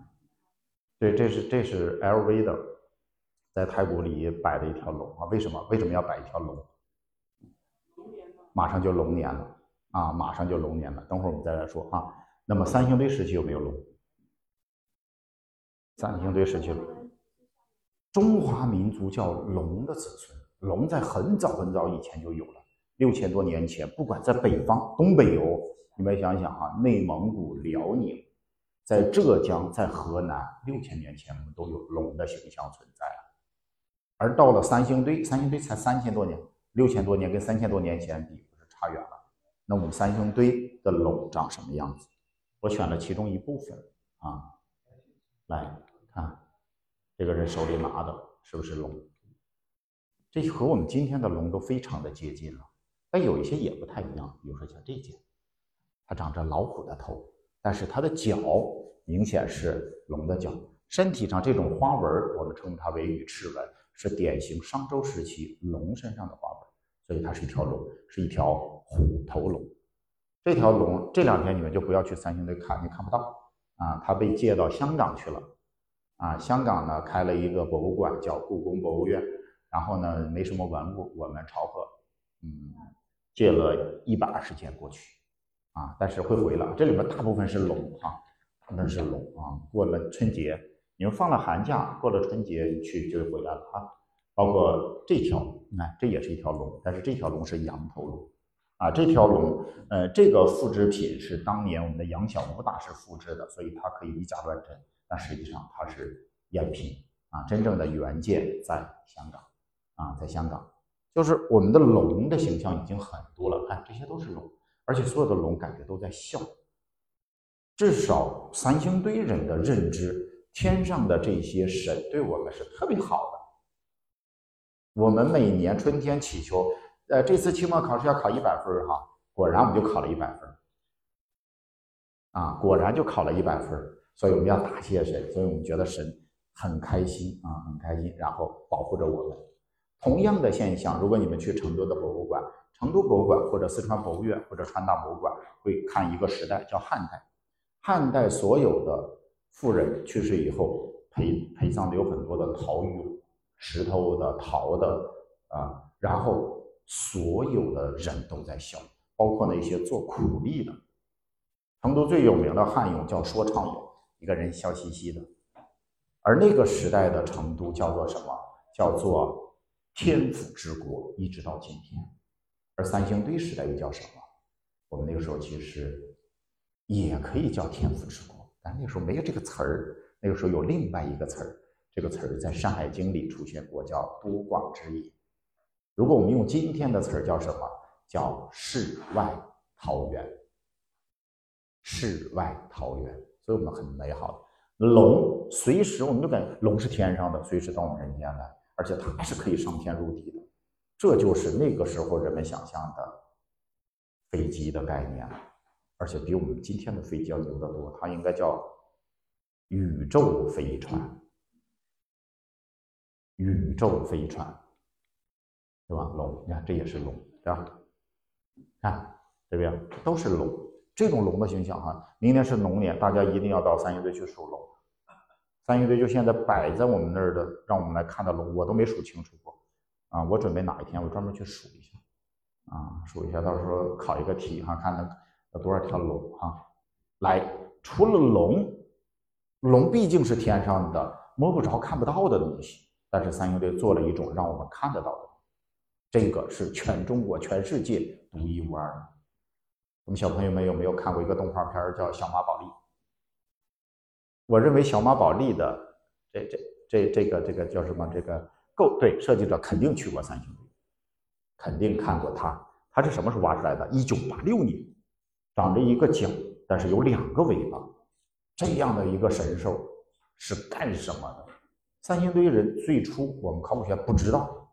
对，这是这是 LV 的，在太古里摆的一条龙啊。为什么？为什么要摆一条龙龙年？马上就龙年了。啊，马上就龙年了，等会儿我们再来说啊。那么三星堆时期有没有龙？三星堆时期，中华民族叫龙的子孙，龙在很早很早以前就有了，六千多年前，不管在北方、东北有，你们想想啊，内蒙古、辽宁，在浙江、在河南，六千年前我们都有龙的形象存在了。而到了三星堆，三星堆才三千多年，六千多年跟三千多年前比，不是差远了。那我们三星堆的龙长什么样子？我选了其中一部分啊，来看，这个人手里拿的是不是龙？这和我们今天的龙都非常的接近了，但有一些也不太一样。比如说像这件，它长着老虎的头，但是它的脚明显是龙的脚，身体上这种花纹我们称它为羽翅纹，是典型商周时期龙身上的花纹。所以它是一条龙，是一条虎头龙。这条龙这两天你们就不要去三星堆看，你看不到啊。它被借到香港去了啊。香港呢开了一个博物馆，叫故宫博物院。然后呢没什么文物，我们朝贺嗯借了一百二十件过去啊，但是会回来。这里面大部分是龙啊，那是龙啊。过了春节，你们放了寒假，过了春节去就回来了啊。包括这条，你看，这也是一条龙，但是这条龙是羊头龙，啊，这条龙，呃，这个复制品是当年我们的杨小武大师复制的，所以它可以以假乱真，但实际上它是赝品，啊，真正的原件在香港，啊，在香港，就是我们的龙的形象已经很多了，看这些都是龙，而且所有的龙感觉都在笑，至少三星堆人的认知，天上的这些神对我们是特别好的。我们每年春天祈求，呃，这次期末考试要考一百分哈，果然我们就考了一百分啊，果然就考了一百分所以我们要答谢神，所以我们觉得神很开心啊，很开心，然后保护着我们。同样的现象，如果你们去成都的博物馆，成都博物馆或者四川博物院或者川大博物馆，会看一个时代叫汉代，汉代所有的富人去世以后，陪陪葬的有很多的陶俑。石头的、陶的啊，然后所有的人都在笑，包括那些做苦力的。成都最有名的汉俑叫说唱俑，一个人笑嘻嘻的。而那个时代的成都叫做什么？叫做天府之国，一直到今天。而三星堆时代又叫什么？我们那个时候其实也可以叫天府之国，但那个时候没有这个词儿，那个时候有另外一个词儿。这个词儿在《山海经》里出现过，叫多广之野。如果我们用今天的词儿叫什么？叫世外桃源。世外桃源，所以我们很美好。龙随时我们就感觉龙是天上的，随时到我们人间来，而且它是可以上天入地的。这就是那个时候人们想象的飞机的概念，而且比我们今天的飞机要牛得多。它应该叫宇宙飞船。宇宙飞船，对吧？龙，你看这也是龙，对吧？看这边都是龙，这种龙的形象哈。明年是龙年，大家一定要到三星堆去数龙。三星堆就现在摆在我们那儿的，让我们来看的龙，我都没数清楚过啊。我准备哪一天我专门去数一下啊，数一下，到时候考一个题哈，看能有多少条龙哈。来，除了龙，龙毕竟是天上的摸不着、看不到的东西。但是三星堆做了一种让我们看得到的，这个是全中国、全世界独一无二的。我们小朋友们有没有看过一个动画片叫《小马宝莉》？我认为小马宝莉的这这这这个这个叫什么？这个够对设计者肯定去过三星堆，肯定看过它。它是什么时候挖出来的？一九八六年，长着一个角，但是有两个尾巴，这样的一个神兽是干什么的？三星堆人最初我们考古学不知道，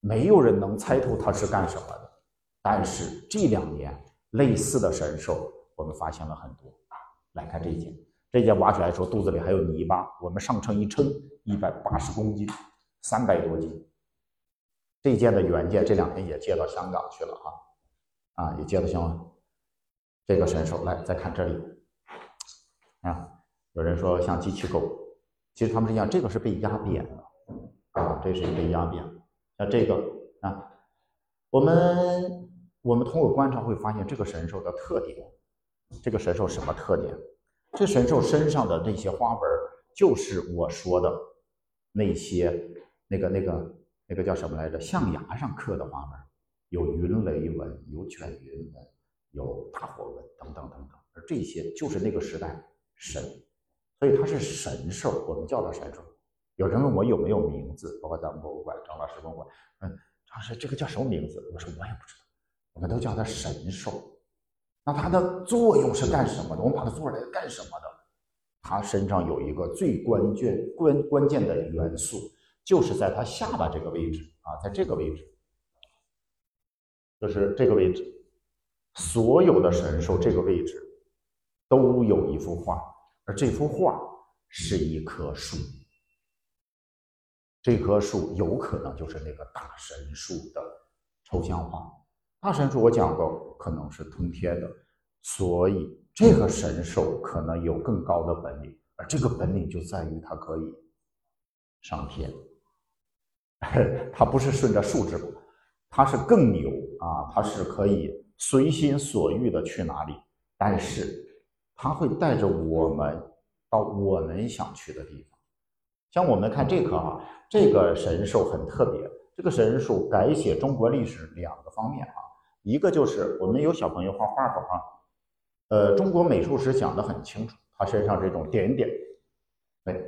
没有人能猜透它是干什么的。但是这两年类似的神兽我们发现了很多。来看这件。这件挖出来的时候，肚子里还有泥巴。我们上称一称，一百八十公斤，三百多斤。这件的原件这两天也借到香港去了啊，啊，也借到香港。这个神兽，来再看这里，啊，有人说像机器狗，其实他们是一样，这个是被压扁的，啊，这是被压扁。像这个啊，我们我们通过观察会发现这个神兽的特点。这个神兽什么特点？这神兽身上的那些花纹，就是我说的那些那个那个那个叫什么来着？象牙上刻的花纹，有云雷纹，有卷云纹，有大火纹等等等等。而这些就是那个时代神，所以它是神兽，我们叫它神兽。有人问我有没有名字，包括咱们博物馆张老师问我，嗯，张老师这个叫什么名字？我说我也不知道，我们都叫它神兽。那它的作用是干什么的？我们把它做出来干什么的？它身上有一个最关键、关关键的元素，就是在它下巴这个位置啊，在这个位置，就是这个位置，所有的神兽这个位置都有一幅画，而这幅画是一棵树，这棵树有可能就是那个大神树的抽象画。大神树我讲过，可能是通天的，所以这个神兽可能有更高的本领，而这个本领就在于它可以上天。它不是顺着树枝跑，它是更牛啊！它是可以随心所欲的去哪里，但是它会带着我们到我们想去的地方。像我们看这棵啊，这个神兽很特别，这个神兽改写中国历史两个方面啊。一个就是我们有小朋友画画的话，呃，中国美术史讲的很清楚，他身上这种点点，哎，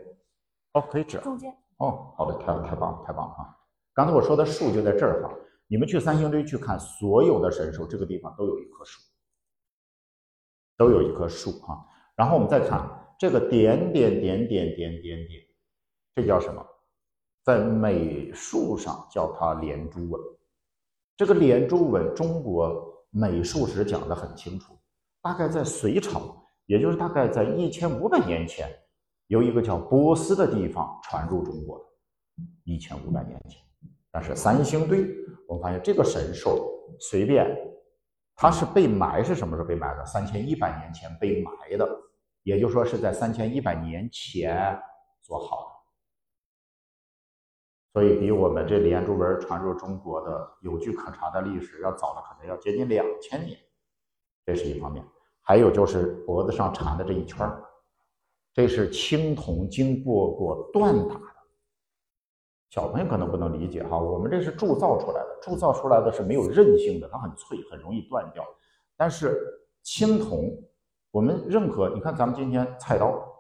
哦，可以指中间哦，好的，太太棒了，太棒了啊！刚才我说的树就在这儿哈，你们去三星堆去看，所有的神兽这个地方都有一棵树，都有一棵树哈。然后我们再看这个点点点点点点点，这叫什么？在美术上叫它连珠纹。这个连珠纹，中国美术史讲得很清楚。大概在隋朝，也就是大概在一千五百年前，由一个叫波斯的地方传入中国。一千五百年前，但是三星堆，我们发现这个神兽随便，它是被埋，是什么时候被埋的？三千一百年前被埋的，也就是说是在三千一百年前做好的。所以，比我们这连珠纹传入中国的有据可查的历史要早了，可能要接近两千年。这是一方面，还有就是脖子上缠的这一圈这是青铜经过过锻打的。小朋友可能不能理解哈，我们这是铸造出来的，铸造出来的是没有韧性的，它很脆，很容易断掉。但是青铜，我们任何你看咱们今天菜刀。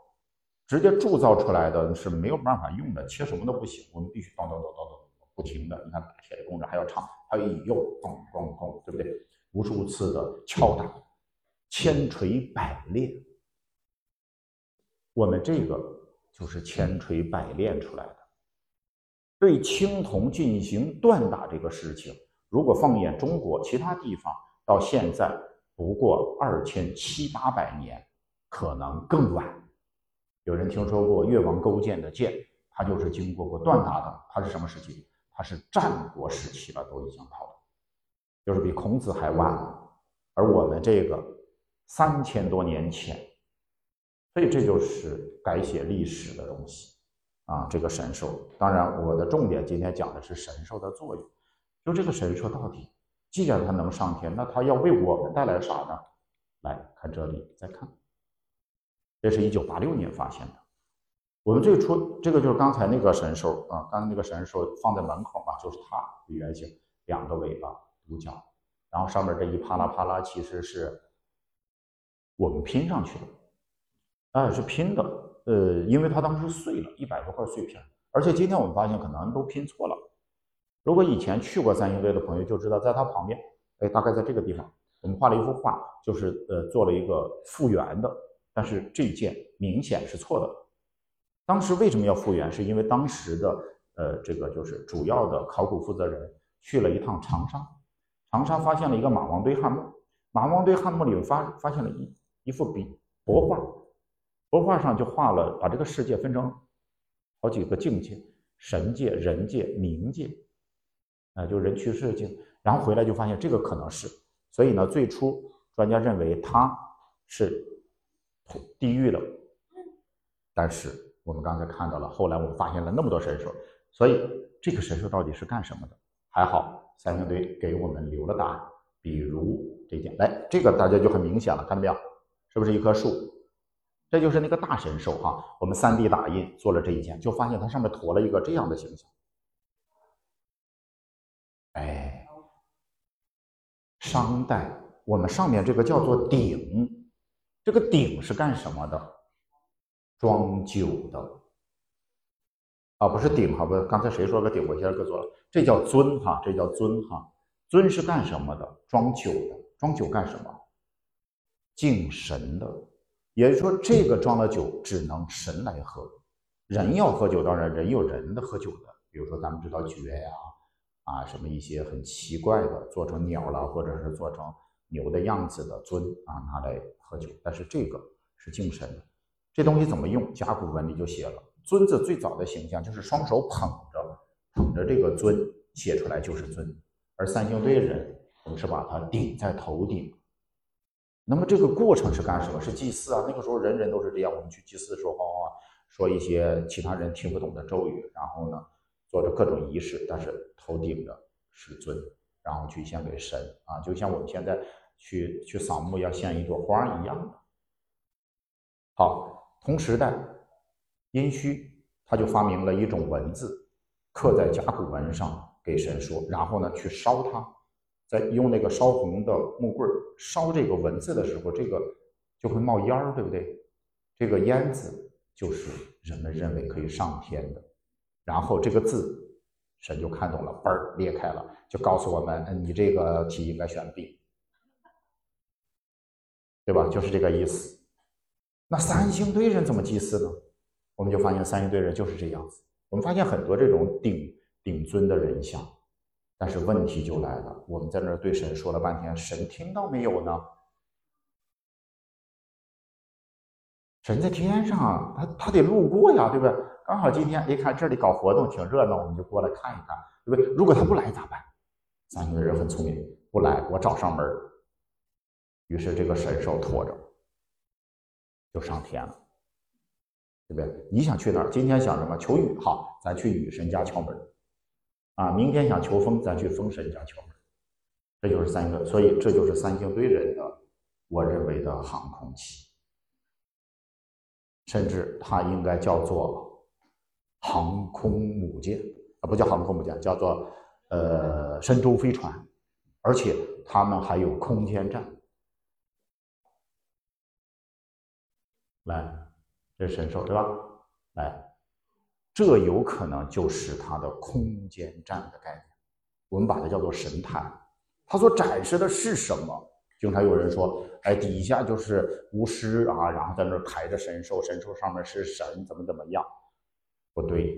直接铸造出来的是没有办法用的，切什么都不行，我们必须咚咚咚咚咚不停的。你看打铁的工人还要唱，还有引诱，咚咚咚，对不对？无数次的敲打，千锤百炼。我们这个就是千锤百炼出来的。对青铜进行锻打这个事情，如果放眼中国其他地方，到现在不过二千七八百年，可能更晚。有人听说过越王勾践的剑，它就是经过过锻打的。它是什么时期？它是战国时期了，都已经到了，就是比孔子还晚。而我们这个三千多年前，所以这就是改写历史的东西啊。这个神兽，当然我的重点今天讲的是神兽的作用。就这个神兽到底，既然它能上天，那它要为我们带来啥呢？来看这里，再看。这是一九八六年发现的。我们最初这个就是刚才那个神兽啊，刚才那个神兽放在门口嘛，就是它的原型，两个尾巴，独角，然后上面这一啪啦啪啦，其实是我们拼上去的，哎，是拼的，呃，因为它当时碎了一百多块碎片，而且今天我们发现可能都拼错了。如果以前去过三星堆的朋友就知道，在它旁边，哎，大概在这个地方，我们画了一幅画，就是呃做了一个复原的，但是这件明显是错的。当时为什么要复原？是因为当时的呃这个就是主要的考古负责人去了一趟长沙。长沙发现了一个马王堆汉墓，马王堆汉墓里发发现了一一幅笔帛画，帛画上就画了，把这个世界分成好几个境界：神界、人界、冥界，啊，就人去世界。然后回来就发现这个可能是，所以呢，最初专家认为它是地狱的，但是我们刚才看到了，后来我们发现了那么多神兽，所以这个神兽到底是干什么的？还好。三星堆给我们留了答案，比如这件，来，这个大家就很明显了，看到没有？是不是一棵树？这就是那个大神兽哈。我们 3D 打印做了这一件，就发现它上面驮了一个这样的形象。哎，商代我们上面这个叫做鼎，这个鼎是干什么的？装酒的。啊，不是鼎哈，不，刚才谁说个鼎？我先搁错了，这叫尊哈，这叫尊哈。尊是干什么的？装酒的，装酒干什么？敬神的。也就是说，这个装了酒只能神来喝，人要喝酒，当然人有人的喝酒的，比如说咱们知道爵呀，啊，什么一些很奇怪的，做成鸟了，或者是做成牛的样子的尊啊，拿来喝酒。但是这个是敬神的，这东西怎么用？甲骨文里就写了。尊字最早的形象就是双手捧着捧着这个尊，写出来就是尊。而三星堆人，我们是把它顶在头顶。那么这个过程是干什么？是祭祀啊。那个时候人人都是这样，我们去祭祀的时候，说一些其他人听不懂的咒语，然后呢，做着各种仪式，但是头顶的是尊，然后去献给神啊，就像我们现在去去扫墓要献一朵花一样。好，同时代。殷墟，他就发明了一种文字，刻在甲骨文上给神说，然后呢去烧它，在用那个烧红的木棍烧这个文字的时候，这个就会冒烟儿，对不对？这个烟字就是人们认为可以上天的，然后这个字神就看懂了，嘣儿裂开了，就告诉我们，你这个题应该选 B，对吧？就是这个意思。那三星堆人怎么祭祀呢？我们就发现三星堆人就是这样子。我们发现很多这种顶顶尊的人像，但是问题就来了，我们在那儿对神说了半天，神听到没有呢？神在天上，他他得路过呀，对不对？刚好今天一看这里搞活动挺热闹，我们就过来看一看，对不对？如果他不来咋办？三星堆人很聪明，不来我找上门于是这个神兽拖着就上天了。对不对？你想去哪儿？今天想什么？求雨，好，咱去雨神家敲门啊！明天想求风，咱去风神家求。这就是三个，所以这就是三星堆人的，我认为的航空器，甚至它应该叫做航空母舰啊，不叫航空母舰，叫做呃神舟飞船，而且他们还有空间站，来。这是神兽对吧？来，这有可能就是它的空间站的概念。我们把它叫做神坛。它所展示的是什么？经常有人说，哎，底下就是巫师啊，然后在那抬着神兽，神兽上面是神，怎么怎么样？不对，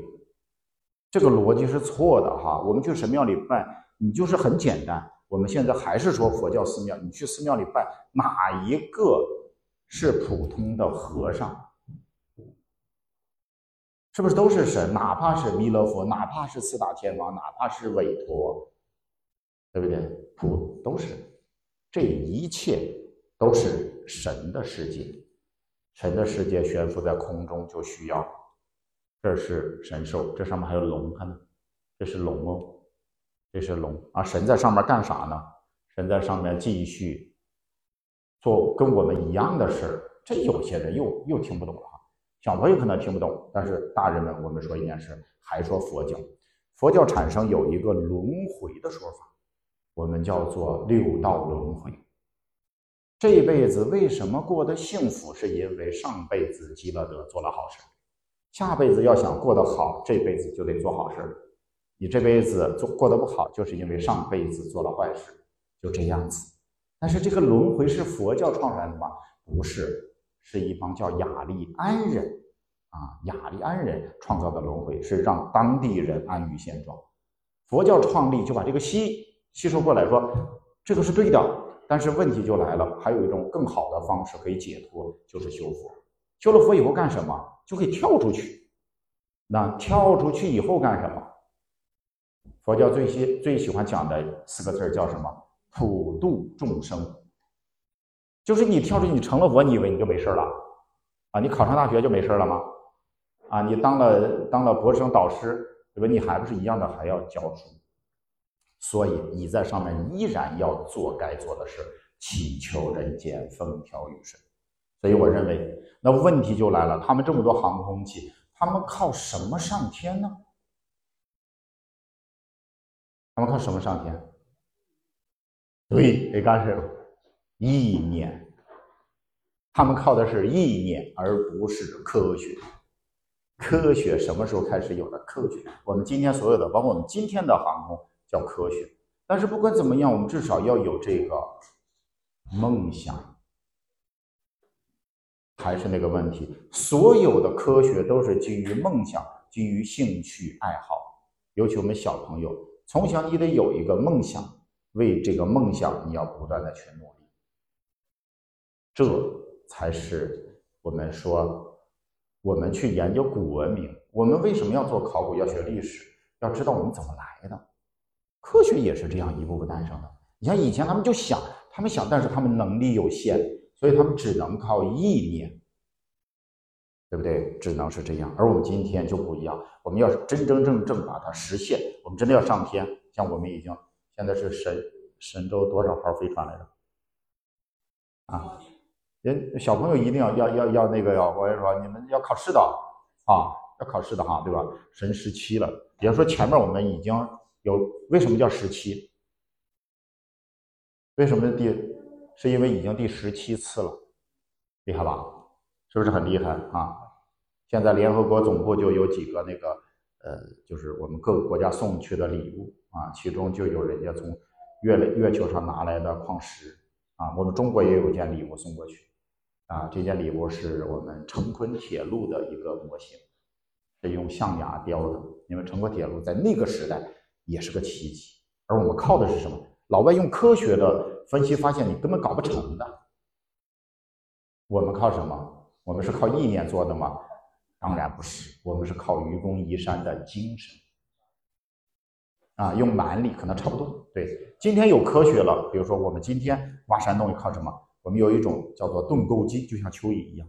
这个逻辑是错的哈。我们去神庙里拜，你就是很简单。我们现在还是说佛教寺庙，你去寺庙里拜，哪一个是普通的和尚？是不是都是神？哪怕是弥勒佛，哪怕是四大天王，哪怕是韦陀，对不对？普都是，这一切都是神的世界。神的世界悬浮在空中，就需要。这是神兽，这上面还有龙，看呢？这是龙哦，这是龙啊！神在上面干啥呢？神在上面继续做跟我们一样的事儿。这有些人又又听不懂了。小朋友可能听不懂，但是大人们，我们说一件事，还说佛教，佛教产生有一个轮回的说法，我们叫做六道轮回。这辈子为什么过得幸福？是因为上辈子积了德，做了好事。下辈子要想过得好，这辈子就得做好事。你这辈子做过得不好，就是因为上辈子做了坏事，就这样子。但是这个轮回是佛教创出来的吗？不是，是一帮叫雅利安人啊，雅利安人创造的轮回，是让当地人安于现状。佛教创立就把这个吸吸收过来，说这个是对的。但是问题就来了，还有一种更好的方式可以解脱，就是修佛。修了佛以后干什么？就可以跳出去。那跳出去以后干什么？佛教最喜最喜欢讲的四个字叫什么？普度众生。就是你跳出去，你成了佛，你以为你就没事了？啊，你考上大学就没事了吗？啊，你当了当了博士生导师，对吧？你还不是一样的，还要教书。所以你在上面依然要做该做的事，祈求人间风调雨顺。所以我认为，那问题就来了：他们这么多航空器，他们靠什么上天呢？他们靠什么上天？对，得干什么？意念。他们靠的是意念，而不是科学。科学什么时候开始有的？科学，我们今天所有的，包括我们今天的航空。叫科学，但是不管怎么样，我们至少要有这个梦想。还是那个问题，所有的科学都是基于梦想，基于兴趣爱好。尤其我们小朋友，从小你得有一个梦想，为这个梦想你要不断的去努力。这才是我们说，我们去研究古文明，我们为什么要做考古，要学历史，要知道我们怎么来的。科学也是这样一步步诞生的。你像以前他们就想，他们想，但是他们能力有限，所以他们只能靠意念，对不对？只能是这样。而我们今天就不一样，我们要真真正正把它实现，我们真的要上天。像我们已经现在是神神舟多少号飞船来着？啊，人小朋友一定要要要要那个要，我跟你说，你们要考试的啊，要考试的哈，对吧？神十七了，也就说前面我们已经。有为什么叫十七？为什么第？是因为已经第十七次了，厉害吧？是不是很厉害啊？现在联合国总部就有几个那个呃，就是我们各个国家送去的礼物啊，其中就有人家从月月球上拿来的矿石啊，我们中国也有件礼物送过去啊，这件礼物是我们成昆铁路的一个模型，是用象牙雕的，因为成昆铁路在那个时代。也是个奇迹，而我们靠的是什么？老外用科学的分析发现，你根本搞不成的。我们靠什么？我们是靠意念做的吗？当然不是，我们是靠愚公移山的精神。啊，用蛮力可能差不多。对，今天有科学了，比如说我们今天挖山洞靠什么？我们有一种叫做盾构机，就像蚯蚓一样。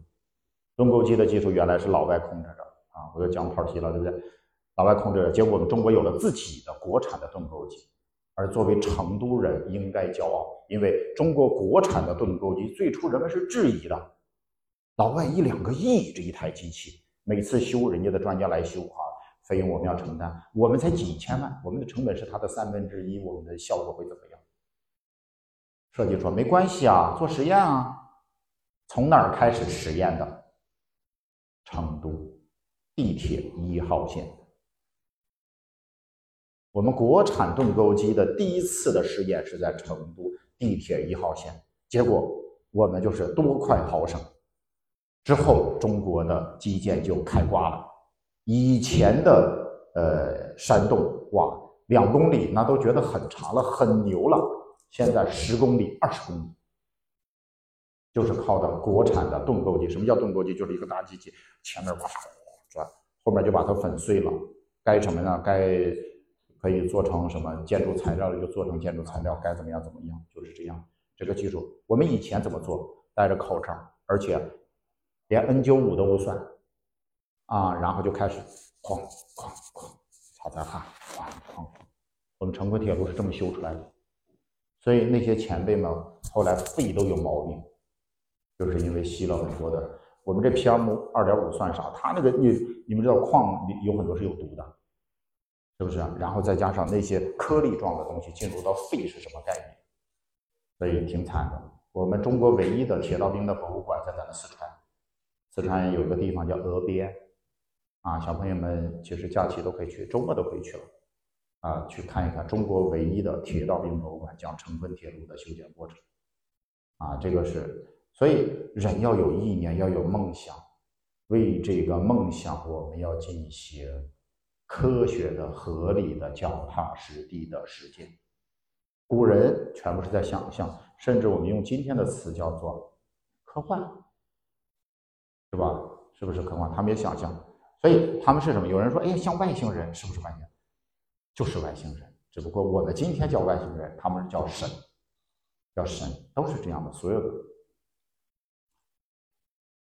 盾构机的技术原来是老外控制的啊，我又讲跑题了，对不对？老外控制着，结果我们中国有了自己的国产的盾构机，而作为成都人应该骄傲，因为中国国产的盾构机最初人们是质疑的，老外一两个亿这一台机器，每次修人家的专家来修啊，费用我们要承担，我们才几千万，我们的成本是它的三分之一，我们的效果会怎么样？设计说没关系啊，做实验啊，从哪儿开始实验的？成都地铁一号线。我们国产盾构机的第一次的试验是在成都地铁一号线，结果我们就是多快好省。之后中国的基建就开挂了，以前的呃山洞哇两公里那都觉得很长了很牛了，现在十公里二十公里，就是靠的国产的盾构机。什么叫盾构机？就是一个大机器，前面哇转，后面就把它粉碎了。该什么呢？该。可以做成什么建筑材料的就做成建筑材料，该怎么样怎么样，就是这样。这个技术我们以前怎么做？戴着口罩，而且连 N 九五都不算啊，然后就开始哐哐哐，擦擦汗，哐哐哐。我们成昆铁路是这么修出来的，所以那些前辈们后来肺都有毛病，就是因为吸了很多的。我们这 PM 二点五算啥？他那个你你们知道矿里有很多是有毒的。是不是？然后再加上那些颗粒状的东西进入到肺是什么概念？所以挺惨的。我们中国唯一的铁道兵的博物馆在咱们四川，四川有个地方叫峨边，啊，小朋友们其实假期都可以去，周末都可以去了，啊，去看一看中国唯一的铁道兵博物馆，讲成昆铁路的修建过程，啊，这个是，所以人要有意念，要有梦想，为这个梦想，我们要进行。科学的、合理的、脚踏实地的实践，古人全部是在想象，甚至我们用今天的词叫做科幻，是吧？是不是科幻？他们也想象，所以他们是什么？有人说：“哎呀，像外星人，是不是外星人？”就是外星人，只不过我们今天叫外星人，他们叫神，叫神，都是这样的，所有的。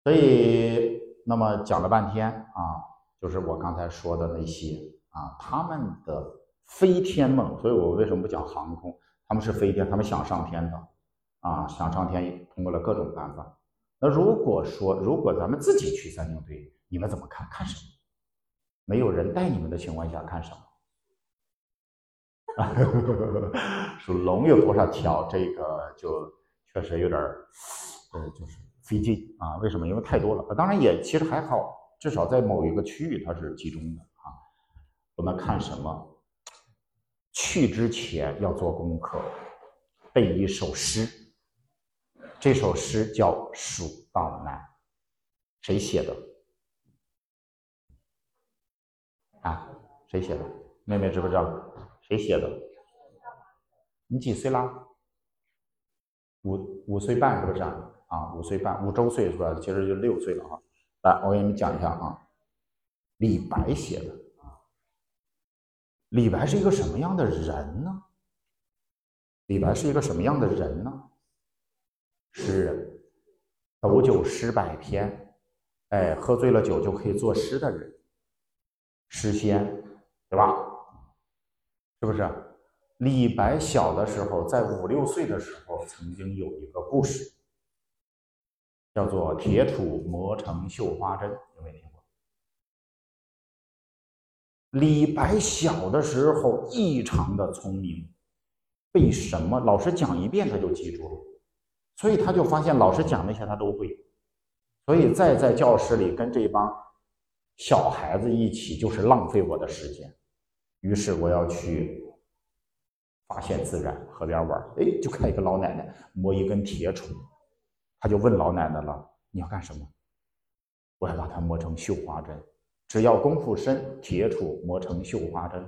所以，那么讲了半天啊。就是我刚才说的那些啊，他们的飞天梦，所以我为什么不讲航空？他们是飞天，他们想上天的啊，想上天通过了各种办法。那如果说如果咱们自己去三星堆，你们怎么看？看什么？没有人带你们的情况下看什么？啊 属龙有多少条？这个就确实有点呃，就是费劲啊。为什么？因为太多了。当然也其实还好。至少在某一个区域，它是集中的啊。我们看什么？去之前要做功课，背一首诗。这首诗叫《蜀道难》，谁写的？啊，谁写的？妹妹知不知道？谁写的？你几岁啦？五五岁半是不是啊？啊，五岁半，五周岁是吧？其实就六岁了啊。来，我给你们讲一下啊，李白写的。李白是一个什么样的人呢？李白是一个什么样的人呢？诗人，斗酒诗百篇，哎，喝醉了酒就可以作诗的人，诗仙，对吧？是不是？李白小的时候，在五六岁的时候，曾经有一个故事。叫做铁杵磨成绣花针，有没有听过？李白小的时候异常的聪明，被什么老师讲一遍他就记住了？所以他就发现老师讲那些他都会，所以再在教室里跟这帮小孩子一起就是浪费我的时间。于是我要去发现自然，河边玩，哎，就看一个老奶奶磨一根铁杵。他就问老奶奶了：“你要干什么？”我要把它磨成绣花针，只要功夫深，铁杵磨成绣花针。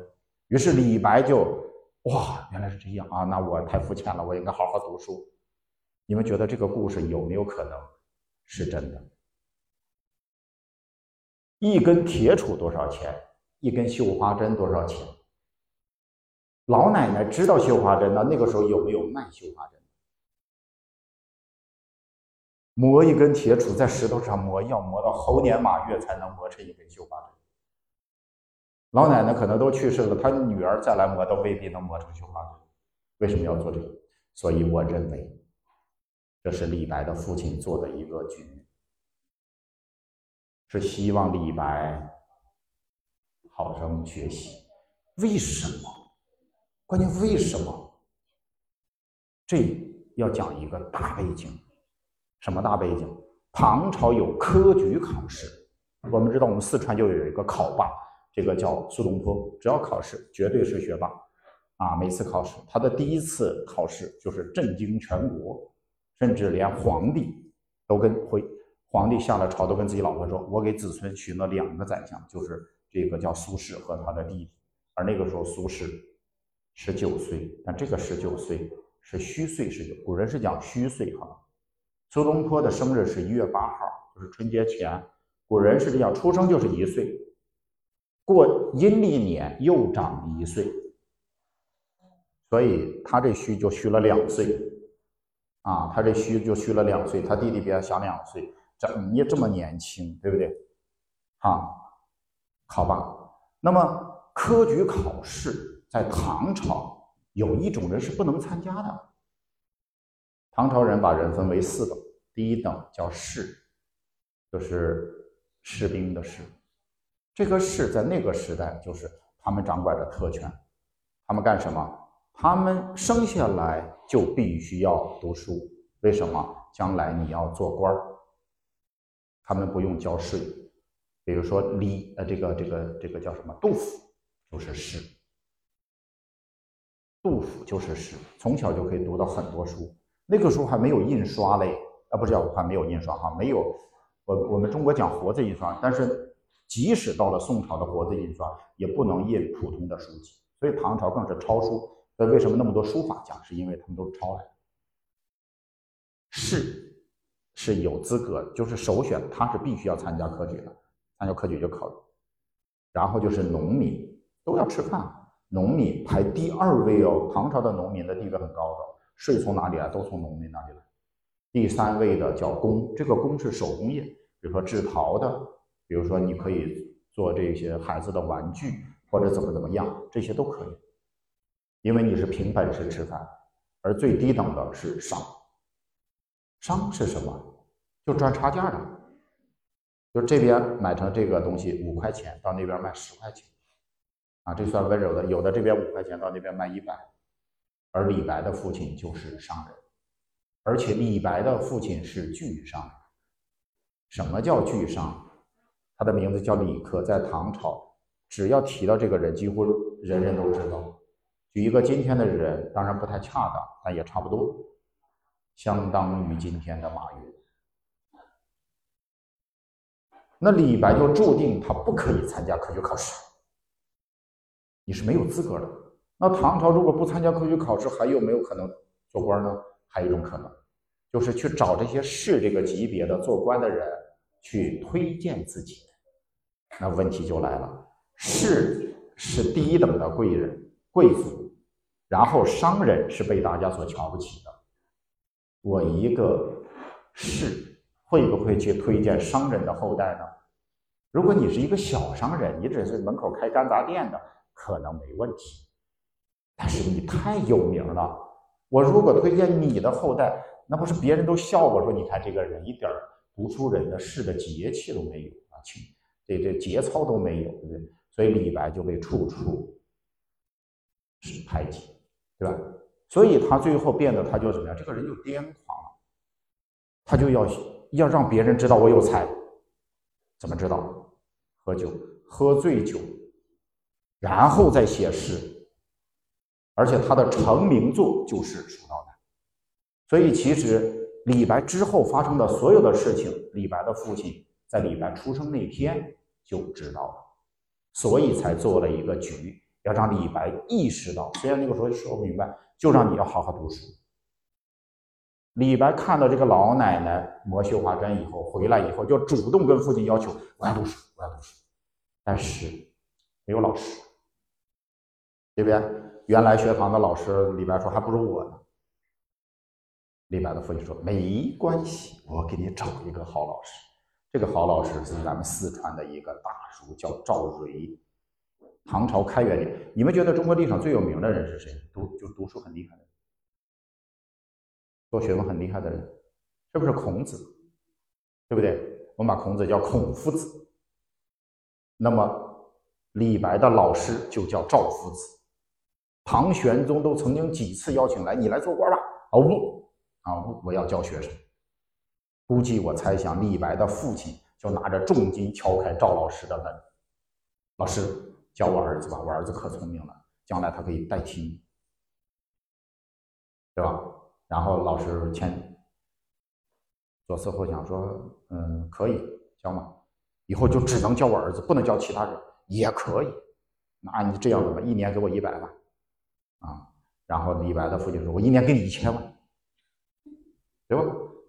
于是李白就哇，原来是这样啊！那我太肤浅了，我应该好好读书。你们觉得这个故事有没有可能是真的？一根铁杵多少钱？一根绣花针多少钱？老奶奶知道绣花针，那那个时候有没有卖绣花针？磨一根铁杵在石头上磨，要磨到猴年马月才能磨成一根绣花针。老奶奶可能都去世了，她女儿再来磨都未必能磨成绣花针。为什么要做这个？所以我认为，这是李白的父亲做的一个局，是希望李白好生学习。为什么？关键为什么？这要讲一个大背景。什么大背景？唐朝有科举考试，我们知道我们四川就有一个考霸，这个叫苏东坡，只要考试绝对是学霸，啊，每次考试他的第一次考试就是震惊全国，甚至连皇帝都跟会，皇帝下了朝都跟自己老婆说，我给子孙许了两个宰相，就是这个叫苏轼和他的弟弟，而那个时候苏轼十九岁，但这个十九岁是虚岁十九，古人是讲虚岁哈。苏东坡的生日是一月八号，就是春节前。古人是这样，出生就是一岁，过阴历年又长一岁，所以他这虚就虚了两岁。啊，他这虚就虚了两岁，他弟弟比他小两岁，这你这么年轻，对不对？啊，好吧。那么科举考试在唐朝有一种人是不能参加的。唐朝人把人分为四等，第一等叫士，就是士兵的士。这个士在那个时代就是他们掌管着特权，他们干什么？他们生下来就必须要读书，为什么？将来你要做官儿，他们不用交税。比如说李，呃，这个这个这个叫什么？杜甫就是诗，杜甫就是诗，从小就可以读到很多书。那个时候还没有印刷嘞，啊，不是叫还没有印刷哈，没有。我我们中国讲活字印刷，但是即使到了宋朝的活字印刷，也不能印普通的书籍，所以唐朝更是抄书。所以为什么那么多书法家？是因为他们都是抄来的。士是有资格，就是首选，他是必须要参加科举的，参加科举就考。然后就是农民都要吃饭，农民排第二位哦。唐朝的农民的地位很高的，税从哪里来？都从农民那里来。第三位的叫工，这个工是手工业，比如说制陶的，比如说你可以做这些孩子的玩具或者怎么怎么样，这些都可以。因为你是凭本事吃饭，而最低等的是商。商是什么？就赚差价的，就这边买成这个东西五块钱，到那边卖十块钱，啊，这算温柔的。有的这边五块钱，到那边卖一百。而李白的父亲就是商人，而且李白的父亲是巨商。什么叫巨商？他的名字叫李克，在唐朝，只要提到这个人，几乎人人都知道。举一个今天的人，当然不太恰当，但也差不多，相当于今天的马云。那李白就注定他不可以参加科举考试，你是没有资格的。那唐朝如果不参加科举考试，还有没有可能做官呢？还有一种可能，就是去找这些士这个级别的做官的人去推荐自己。那问题就来了，士是第一等的贵人。贵族，然后商人是被大家所瞧不起的。我一个士会不会去推荐商人的后代呢？如果你是一个小商人，你只是门口开干杂店的，可能没问题。但是你太有名了，我如果推荐你的后代，那不是别人都笑我说，你看这个人一点读书人的士的节气都没有啊，情这这节操都没有，对不对？所以李白就被处处。是排挤，对吧？所以他最后变得，他就怎么样？这个人就癫狂了，他就要要让别人知道我有才，怎么知道？喝酒，喝醉酒，然后再写诗。而且他的成名作就是《蜀道难》。所以其实李白之后发生的所有的事情，李白的父亲在李白出生那天就知道了，所以才做了一个局。要让李白意识到，虽然那个时候说不明白，就让你要好好读书。李白看到这个老奶奶磨绣花针以后，回来以后就主动跟父亲要求：“我要读书，我要读书。”但是没有老师，对不对？原来学堂的老师，李白说还不如我呢。李白的父亲说：“没关系，我给你找一个好老师。这个好老师是咱们四川的一个大叔，叫赵蕊。”唐朝开元年，你们觉得中国历史上最有名的人是谁？读就读书很厉害的，做学问很厉害的人，是不是孔子？对不对？我们把孔子叫孔夫子。那么李白的老师就叫赵夫子。唐玄宗都曾经几次邀请来，你来做官吧？哦不，啊不，我要教学生。估计我猜想，李白的父亲就拿着重金敲开赵老师的门，老师。教我儿子吧，我儿子可聪明了，将来他可以代替你，对吧？然后老师签左思后想说，嗯，可以教吗？以后就只能教我儿子，不能教其他人，也可以。那你这样子吧，一年给我一百万，啊，然后李白的父亲说，我一年给你一千万，对吧？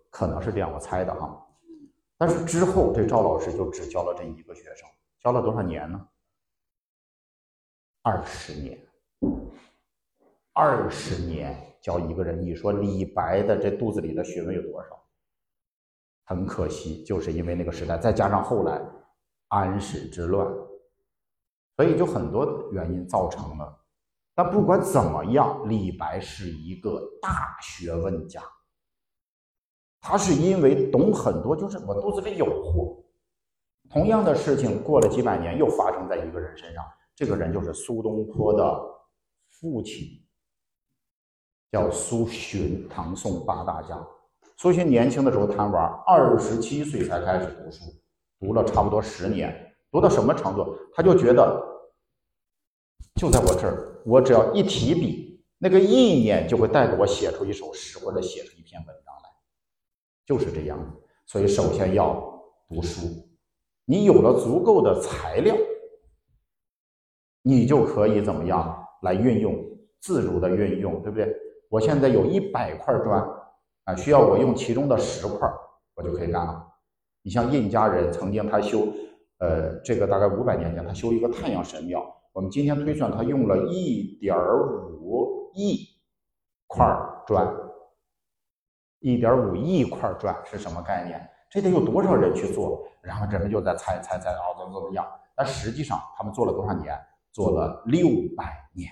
可能是这样，我猜的哈。但是之后这赵老师就只教了这一个学生，教了多少年呢？二十年，二十年教一个人，你说李白的这肚子里的学问有多少？很可惜，就是因为那个时代，再加上后来安史之乱，所以就很多原因造成了。但不管怎么样，李白是一个大学问家。他是因为懂很多，就是我肚子里有货。同样的事情过了几百年，又发生在一个人身上。这个人就是苏东坡的父亲，叫苏洵，唐宋八大家。苏洵年轻的时候贪玩，二十七岁才开始读书，读了差不多十年，读到什么程度？他就觉得就在我这儿，我只要一提笔，那个意念就会带着我写出一首诗或者写出一篇文章来，就是这样。所以，首先要读书，你有了足够的材料。你就可以怎么样来运用，自如的运用，对不对？我现在有一百块砖啊，需要我用其中的十块，我就可以干了。你像印加人曾经他修，呃，这个大概五百年前他修一个太阳神庙，我们今天推算他用了一点五亿块砖，一点五亿块砖是什么概念？这得有多少人去做？然后人们就在猜猜猜啊，怎么怎么样？但实际上他们做了多少年？做了六百年，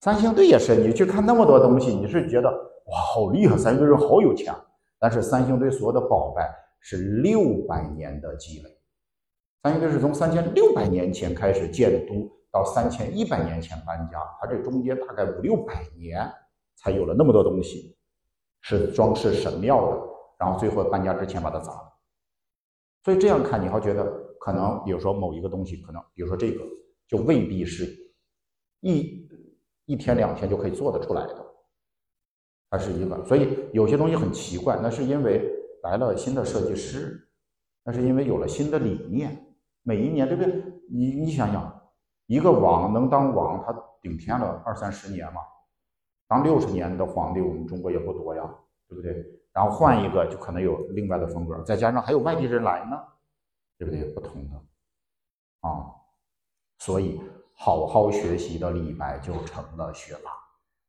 三星堆也是。你去看那么多东西，你是觉得哇，好厉害！三星堆人好有钱。但是三星堆所有的宝贝是六百年的积累。三星堆是从三千六百年前开始建都，到三千一百年前搬家，它这中间大概五六百年才有了那么多东西，是装饰神庙的。然后最后搬家之前把它砸了。所以这样看，你会觉得。可能比如说某一个东西，可能比如说这个，就未必是一一天两天就可以做得出来的，它是一个。所以有些东西很奇怪，那是因为来了新的设计师，那是因为有了新的理念。每一年，对不对？你你想想，一个王能当王，他顶天了二三十年嘛，当六十年的皇帝，我们中国也不多呀，对不对？然后换一个，就可能有另外的风格，再加上还有外地人来呢。对不对？不同的啊，所以好好学习的李白就成了学霸。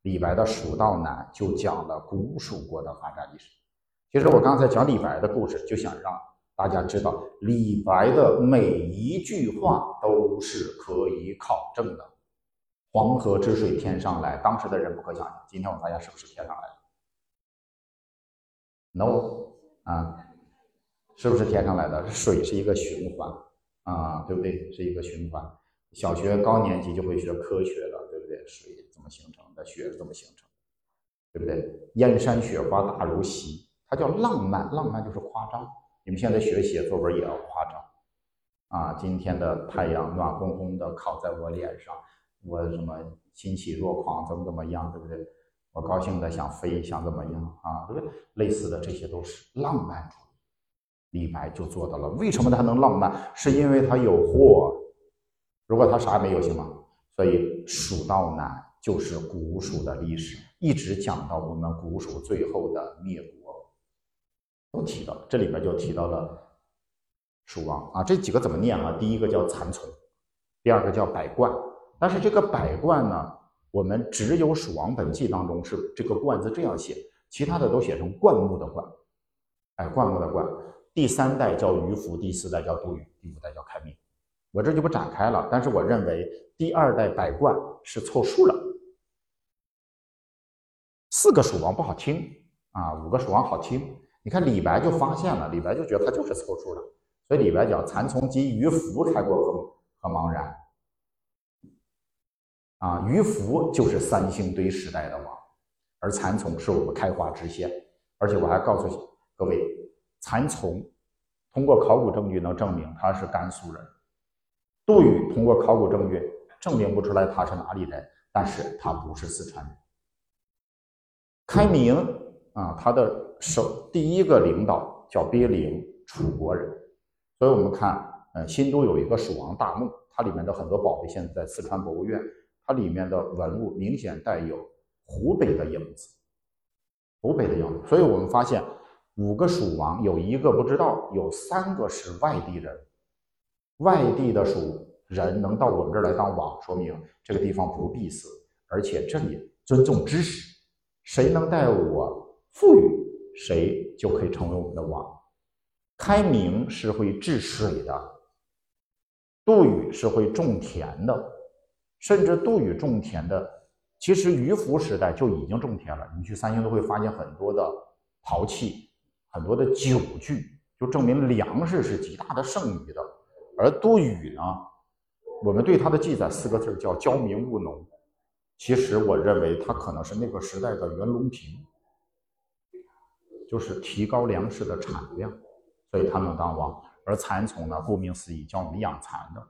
李白的《蜀道难》就讲了古蜀国的发展历史。其实我刚才讲李白的故事，就想让大家知道，李白的每一句话都是可以考证的。黄河之水天上来，当时的人不可想象。今天我们发现是不是天上来的？No 啊。是不是天上来的？水是一个循环啊，对不对？是一个循环。小学高年级就会学科学了，对不对？水怎么形成的？雪怎么形成？对不对？燕山雪花大如席，它叫浪漫，浪漫就是夸张。你们现在学写作文也要夸张啊！今天的太阳暖烘烘的烤在我脸上，我什么欣喜若狂，怎么怎么样，对不对？我高兴的想飞，想怎么样啊？对不对？类似的这些都是浪漫主义。李白就做到了，为什么他能浪漫？是因为他有货。如果他啥也没有，行吗？所以《蜀道难》就是古蜀的历史，一直讲到我们古蜀最后的灭国，都提到这里边就提到了蜀王啊。这几个怎么念啊？第一个叫蚕丛，第二个叫百冠。但是这个百冠呢，我们只有《蜀王本纪》当中是这个冠字这样写，其他的都写成灌木的灌，哎，灌木的灌。第三代叫于福，第四代叫杜宇，第五代叫开明。我这就不展开了。但是我认为第二代百冠是凑数了。四个蜀王不好听啊，五个蜀王好听。你看李白就发现了，李白就觉得他就是凑数的，所以李白叫蚕丛及鱼凫开国和和茫然。啊，鱼凫就是三星堆时代的王，而蚕丛是我们开化之先。而且我还告诉各位。蚕丛通过考古证据能证明他是甘肃人，杜宇通过考古证据证明不出来他是哪里人，但是他不是四川人。开明啊，他的首第一个领导叫鳖灵，楚国人。所以我们看，呃，新都有一个蜀王大墓，它里面的很多宝贝现在在四川博物院，它里面的文物明显带有湖北的影子，湖北的影子。所以我们发现。五个蜀王有一个不知道，有三个是外地人。外地的蜀人能到我们这儿来当王，说明这个地方不闭死，而且这里尊重知识。谁能带我富裕，谁就可以成为我们的王。开明是会治水的，杜宇是会种田的，甚至杜宇种田的，其实于福时代就已经种田了。你去三星都会发现很多的陶器。很多的酒具就证明粮食是极大的剩余的，而杜宇呢我们对他的记载四个字叫“教民务农”，其实我认为他可能是那个时代的袁隆平，就是提高粮食的产量，所以他能当王。而蚕丛呢，顾名思义，教我们养蚕的。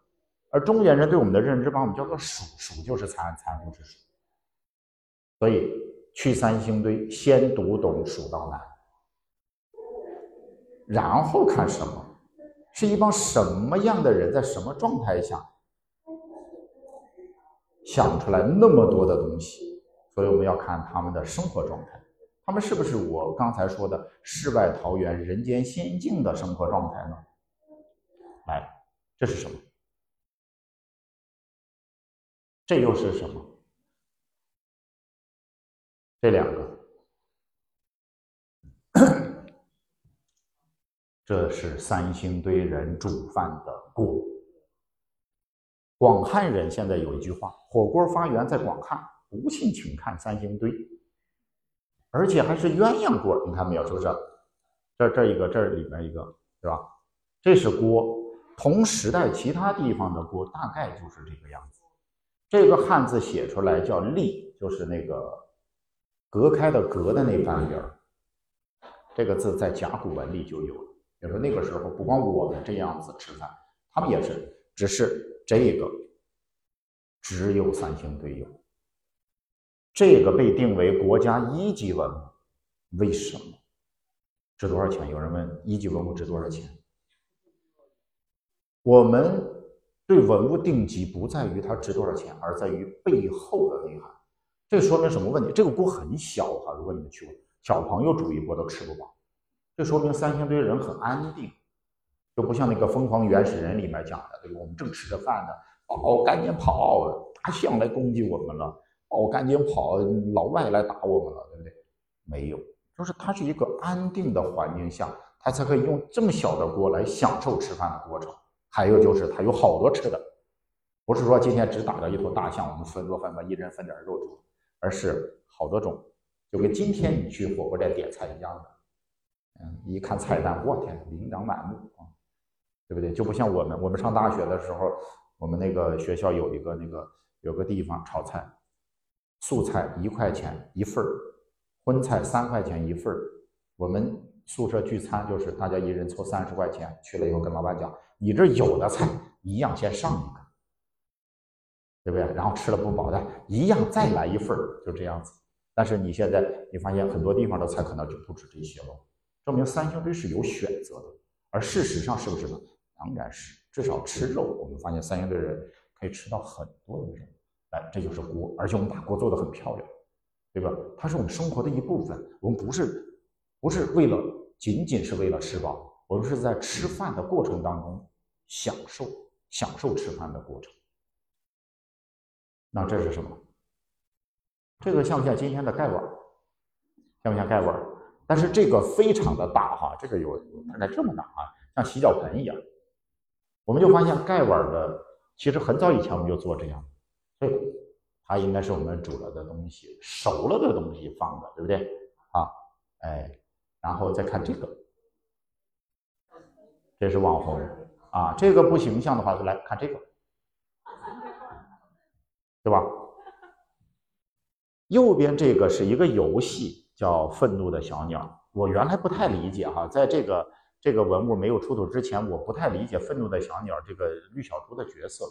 而中原人对我们的认知把我们叫做鼠，鼠就是蚕，蚕夫之鼠。所以去三星堆，先读懂《蜀道难》，然后看什么？是一帮什么样的人，在什么状态下想出来那么多的东西？所以我们要看他们的生活状态，他们是不是我刚才说的世外桃源、人间仙境的生活状态呢？来，这是什么？这又是什么？这两个，这是三星堆人煮饭的锅。广汉人现在有一句话：“火锅发源在广汉，不信请看三星堆。”而且还是鸳鸯锅，你看没有？是不是？这这一个，这里面一个，对吧？这是锅，同时代其他地方的锅大概就是这个样子。这个汉字写出来叫“立”，就是那个隔开的“隔”的那半边儿。这个字在甲骨文里就有了了。比如说那个时候，不光我们这样子吃饭，他们也是，只是这个只有三星堆有。这个被定为国家一级文物，为什么？值多少钱？有人问，一级文物值多少钱？我们。对文物定级不在于它值多少钱，而在于背后的内涵。这说明什么问题？这个锅很小哈，如果你们去过，小朋友煮一锅都吃不饱。这说明三星堆人很安定，就不像那个《疯狂原始人》里面讲的，对吧？我们正吃着饭呢，哦，赶紧跑，大象来攻击我们了，哦，赶紧跑，老外来打我们了，对不对？没有，就是它是一个安定的环境下，它才可以用这么小的锅来享受吃饭的过程。还有就是它有好多吃的，不是说今天只打到一头大象，我们分做饭吧，一人分点肉吃，而是好多种，就跟今天你去火锅店点菜一样的。嗯，一看菜单，我天，琳琅满目啊，对不对？就不像我们，我们上大学的时候，我们那个学校有一个那个有个地方炒菜，素菜一块钱一份儿，荤菜三块钱一份儿。我们宿舍聚餐就是大家一人凑三十块钱，去了以后跟老板讲。你这有的菜一样先上一个，对不对？然后吃了不饱的，一样再来一份儿，就这样子。但是你现在你发现很多地方的菜可能就不止这些了，证明三星堆是有选择的。而事实上是不是呢？当然是，至少吃肉，我们发现三星堆人可以吃到很多的肉。哎，这就是锅，而且我们把锅做得很漂亮，对吧？它是我们生活的一部分。我们不是不是为了仅仅是为了吃饱，我们是在吃饭的过程当中。享受享受吃饭的过程，那这是什么？这个像不像今天的盖碗？像不像盖碗？但是这个非常的大哈，这个有大概这么大啊，像洗脚盆一样。我们就发现盖碗的，其实很早以前我们就做这样，所以它应该是我们煮了的东西、熟了的东西放的，对不对？啊，哎，然后再看这个，这是网红。啊，这个不形象的话，就来看这个，对吧？右边这个是一个游戏，叫《愤怒的小鸟》。我原来不太理解哈，在这个这个文物没有出土之前，我不太理解愤怒的小鸟这个绿小猪的角色。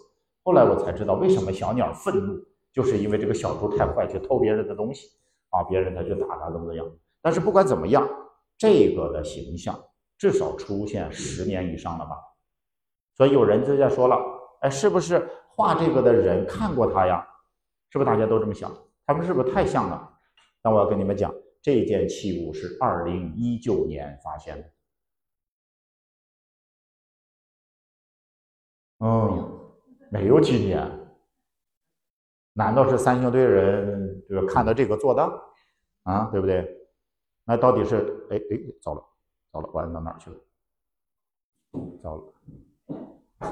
后来我才知道，为什么小鸟愤怒，就是因为这个小猪太坏，去偷别人的东西啊，别人他就打他怎么怎么样。但是不管怎么样，这个的形象至少出现十年以上了吧？所以有人就在说了，哎，是不是画这个的人看过他呀？是不是大家都这么想？他们是不是太像了？那我要跟你们讲，这件器物是二零一九年发现的。嗯，没有几年。难道是三星堆人就是看到这个做的？啊，对不对？那到底是？哎哎，糟了，糟了，完到哪儿去了？糟了。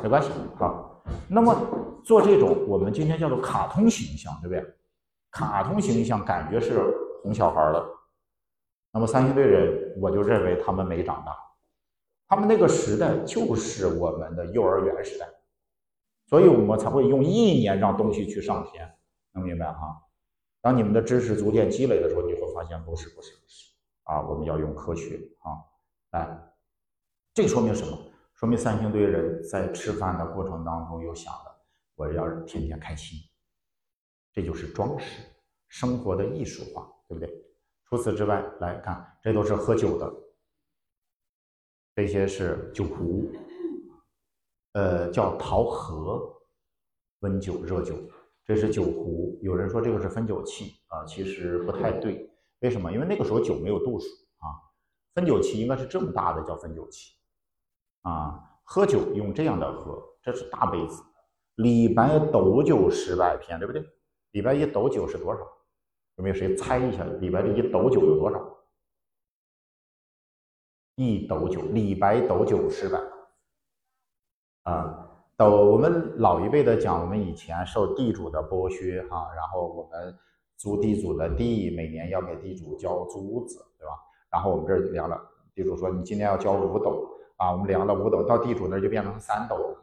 没关系，好。那么做这种我们今天叫做卡通形象，对不对？卡通形象感觉是哄小孩的。那么三星堆人，我就认为他们没长大，他们那个时代就是我们的幼儿园时代，所以我们才会用一年让东西去上天，能明白哈？当你们的知识逐渐积累的时候，你会发现不是不是不是啊！我们要用科学啊，来，这说明什么？说明三星堆人在吃饭的过程当中又想的，我要天天开心，这就是装饰，生活的艺术化，对不对？除此之外，来看，这都是喝酒的，这些是酒壶，呃，叫陶河，温酒、热酒。这是酒壶，有人说这个是分酒器啊，其实不太对。为什么？因为那个时候酒没有度数啊，分酒器应该是这么大的叫分酒器啊。喝酒用这样的喝，这是大杯子。李白斗酒诗百篇，对不对？李白一斗酒是多少？有没有谁猜一下？李白这一斗酒有多少？一斗酒，李白斗酒诗百啊。斗，我们老一辈的讲，我们以前受地主的剥削哈，然后我们租地主的地，每年要给地主交租子，对吧？然后我们这儿量了，地主说你今年要交五斗啊，我们量了五斗，到地主那儿就变成三斗了。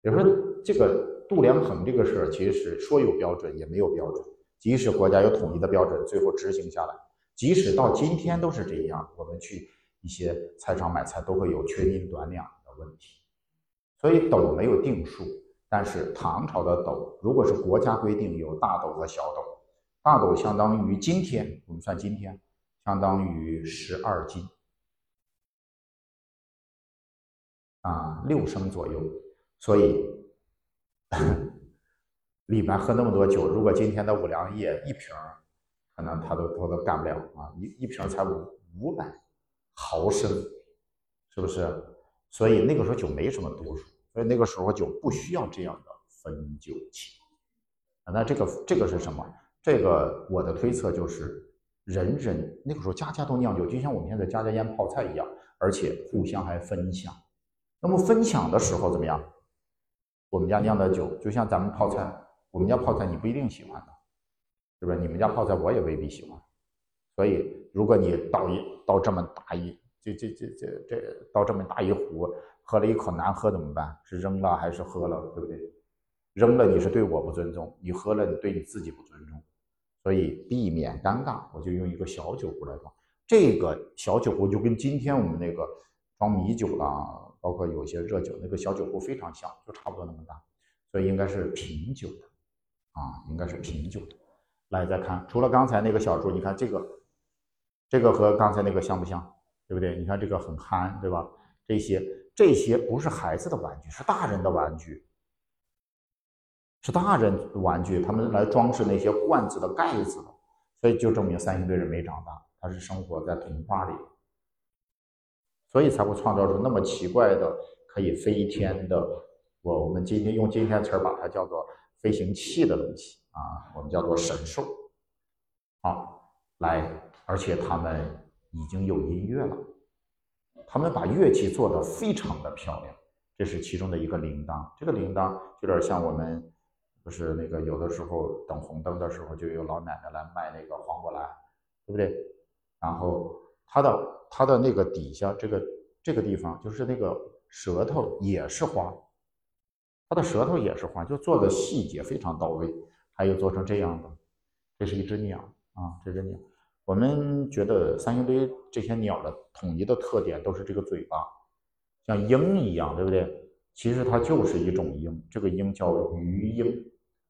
比如说这个度量衡这个事儿，其实说有标准也没有标准，即使国家有统一的标准，最后执行下来，即使到今天都是这样，我们去一些菜场买菜都会有缺斤短两的问题。所以斗没有定数，但是唐朝的斗，如果是国家规定有大斗和小斗，大斗相当于今天，我们算今天，相当于十二斤，啊，六升左右。所以李白喝那么多酒，如果今天的五粮液一瓶，可能他都他都干不了啊，一一瓶才五五百毫升，是不是？所以那个时候酒没什么度数，所以那个时候酒不需要这样的分酒器。那这个这个是什么？这个我的推测就是人人那个时候家家都酿酒，就像我们现在家家腌泡菜一样，而且互相还分享。那么分享的时候怎么样？我们家酿的酒就像咱们泡菜，我们家泡菜你不一定喜欢的，是不是？你们家泡菜我也未必喜欢。所以如果你倒一倒这么大一。这这这这这倒这么大一壶，喝了一口难喝怎么办？是扔了还是喝了？对不对？扔了你是对我不尊重，你喝了你对你自己不尊重。所以避免尴尬，我就用一个小酒壶来装。这个小酒壶就跟今天我们那个装米酒啦，包括有些热酒那个小酒壶非常像，就差不多那么大。所以应该是品酒的啊，应该是品酒的。来再看，除了刚才那个小猪，你看这个，这个和刚才那个像不像？对不对？你看这个很憨，对吧？这些这些不是孩子的玩具，是大人的玩具，是大人玩具，他们来装饰那些罐子的盖子的，所以就证明三星堆人没长大，他是生活在童话里，所以才会创造出那么奇怪的可以飞天的，我我们今天用今天词儿把它叫做飞行器的东西啊，我们叫做神兽。好，来，而且他们。已经有音乐了，他们把乐器做得非常的漂亮。这是其中的一个铃铛，这个铃铛有点像我们，不是那个有的时候等红灯的时候，就有老奶奶来卖那个黄果兰，对不对？然后它的它的那个底下这个这个地方，就是那个舌头也是花，它的舌头也是花，就做的细节非常到位。还有做成这样的，这是一只鸟啊，这只鸟。我们觉得三星堆这些鸟的统一的特点都是这个嘴巴，像鹰一样，对不对？其实它就是一种鹰，这个鹰叫鱼鹰，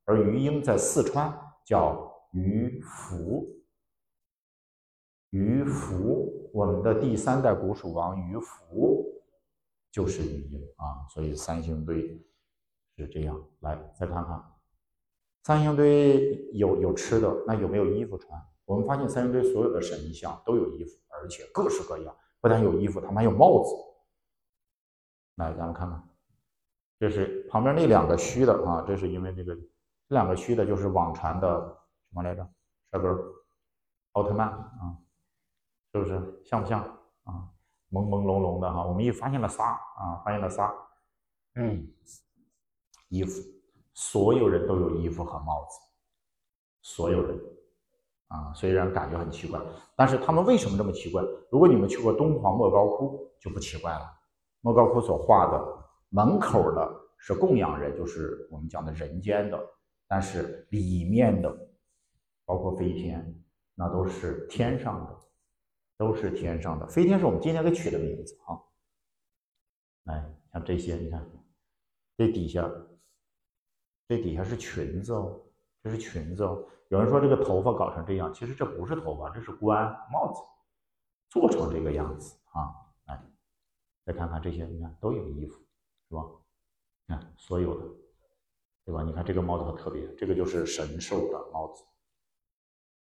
而鱼鹰在四川叫鱼凫。鱼凫，我们的第三代古蜀王鱼凫就是鱼鹰啊，所以三星堆是这样。来，再看看三星堆有有吃的，那有没有衣服穿？我们发现三星堆所有的神像都有衣服，而且各式各样。不但有衣服，他们还有帽子。来，咱们看看，这是旁边那两个虚的啊，这是因为这个，这两个虚的就是网传的什么来着？帅哥，奥特曼啊，是不是像不像啊？朦朦胧胧的哈，我们又发现了仨啊，发现了仨。嗯，衣服，所有人都有衣服和帽子，所有人。啊，虽然感觉很奇怪，但是他们为什么这么奇怪？如果你们去过敦煌莫高窟，就不奇怪了。莫高窟所画的门口的是供养人，就是我们讲的人间的，但是里面的，包括飞天，那都是天上的，都是天上的。飞天是我们今天给取的名字啊。来，像这些，你看，这底下，这底下是裙子哦，这是裙子哦。有人说这个头发搞成这样，其实这不是头发，这是冠帽子，做成这个样子啊。来，再看看这些，你看都有衣服，是吧？你看所有的，对吧？你看这个帽子很特别，这个就是神兽的帽子。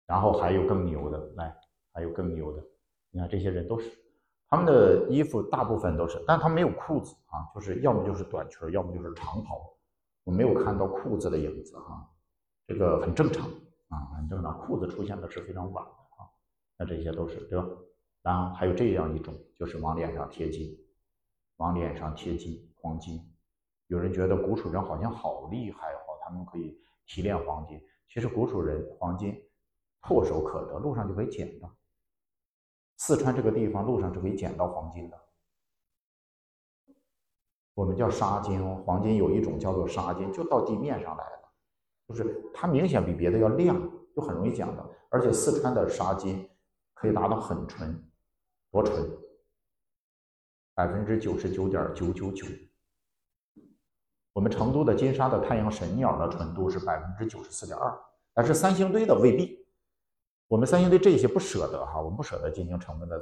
然后还有更牛的，来，还有更牛的，你看这些人都是。他们的衣服大部分都是，但他没有裤子啊，就是要么就是短裙，要么就是长袍。我没有看到裤子的影子哈，这个很正常啊，很正常。裤子出现的是非常晚的啊，那这些都是对吧？然后还有这样一种，就是往脸上贴金，往脸上贴金，黄金。有人觉得古蜀人好像好厉害哦，他们可以提炼黄金。其实古蜀人黄金唾手可得，路上就可以捡到。四川这个地方路上是可以捡到黄金的，我们叫沙金。黄金有一种叫做沙金，就到地面上来了，就是它明显比别的要亮，就很容易讲到。而且四川的沙金可以达到很纯，多纯，百分之九十九点九九九。我们成都的金沙的太阳神鸟的纯度是百分之九十四点二，但是三星堆的未必。我们三星堆这些不舍得哈，我们不舍得进行成分的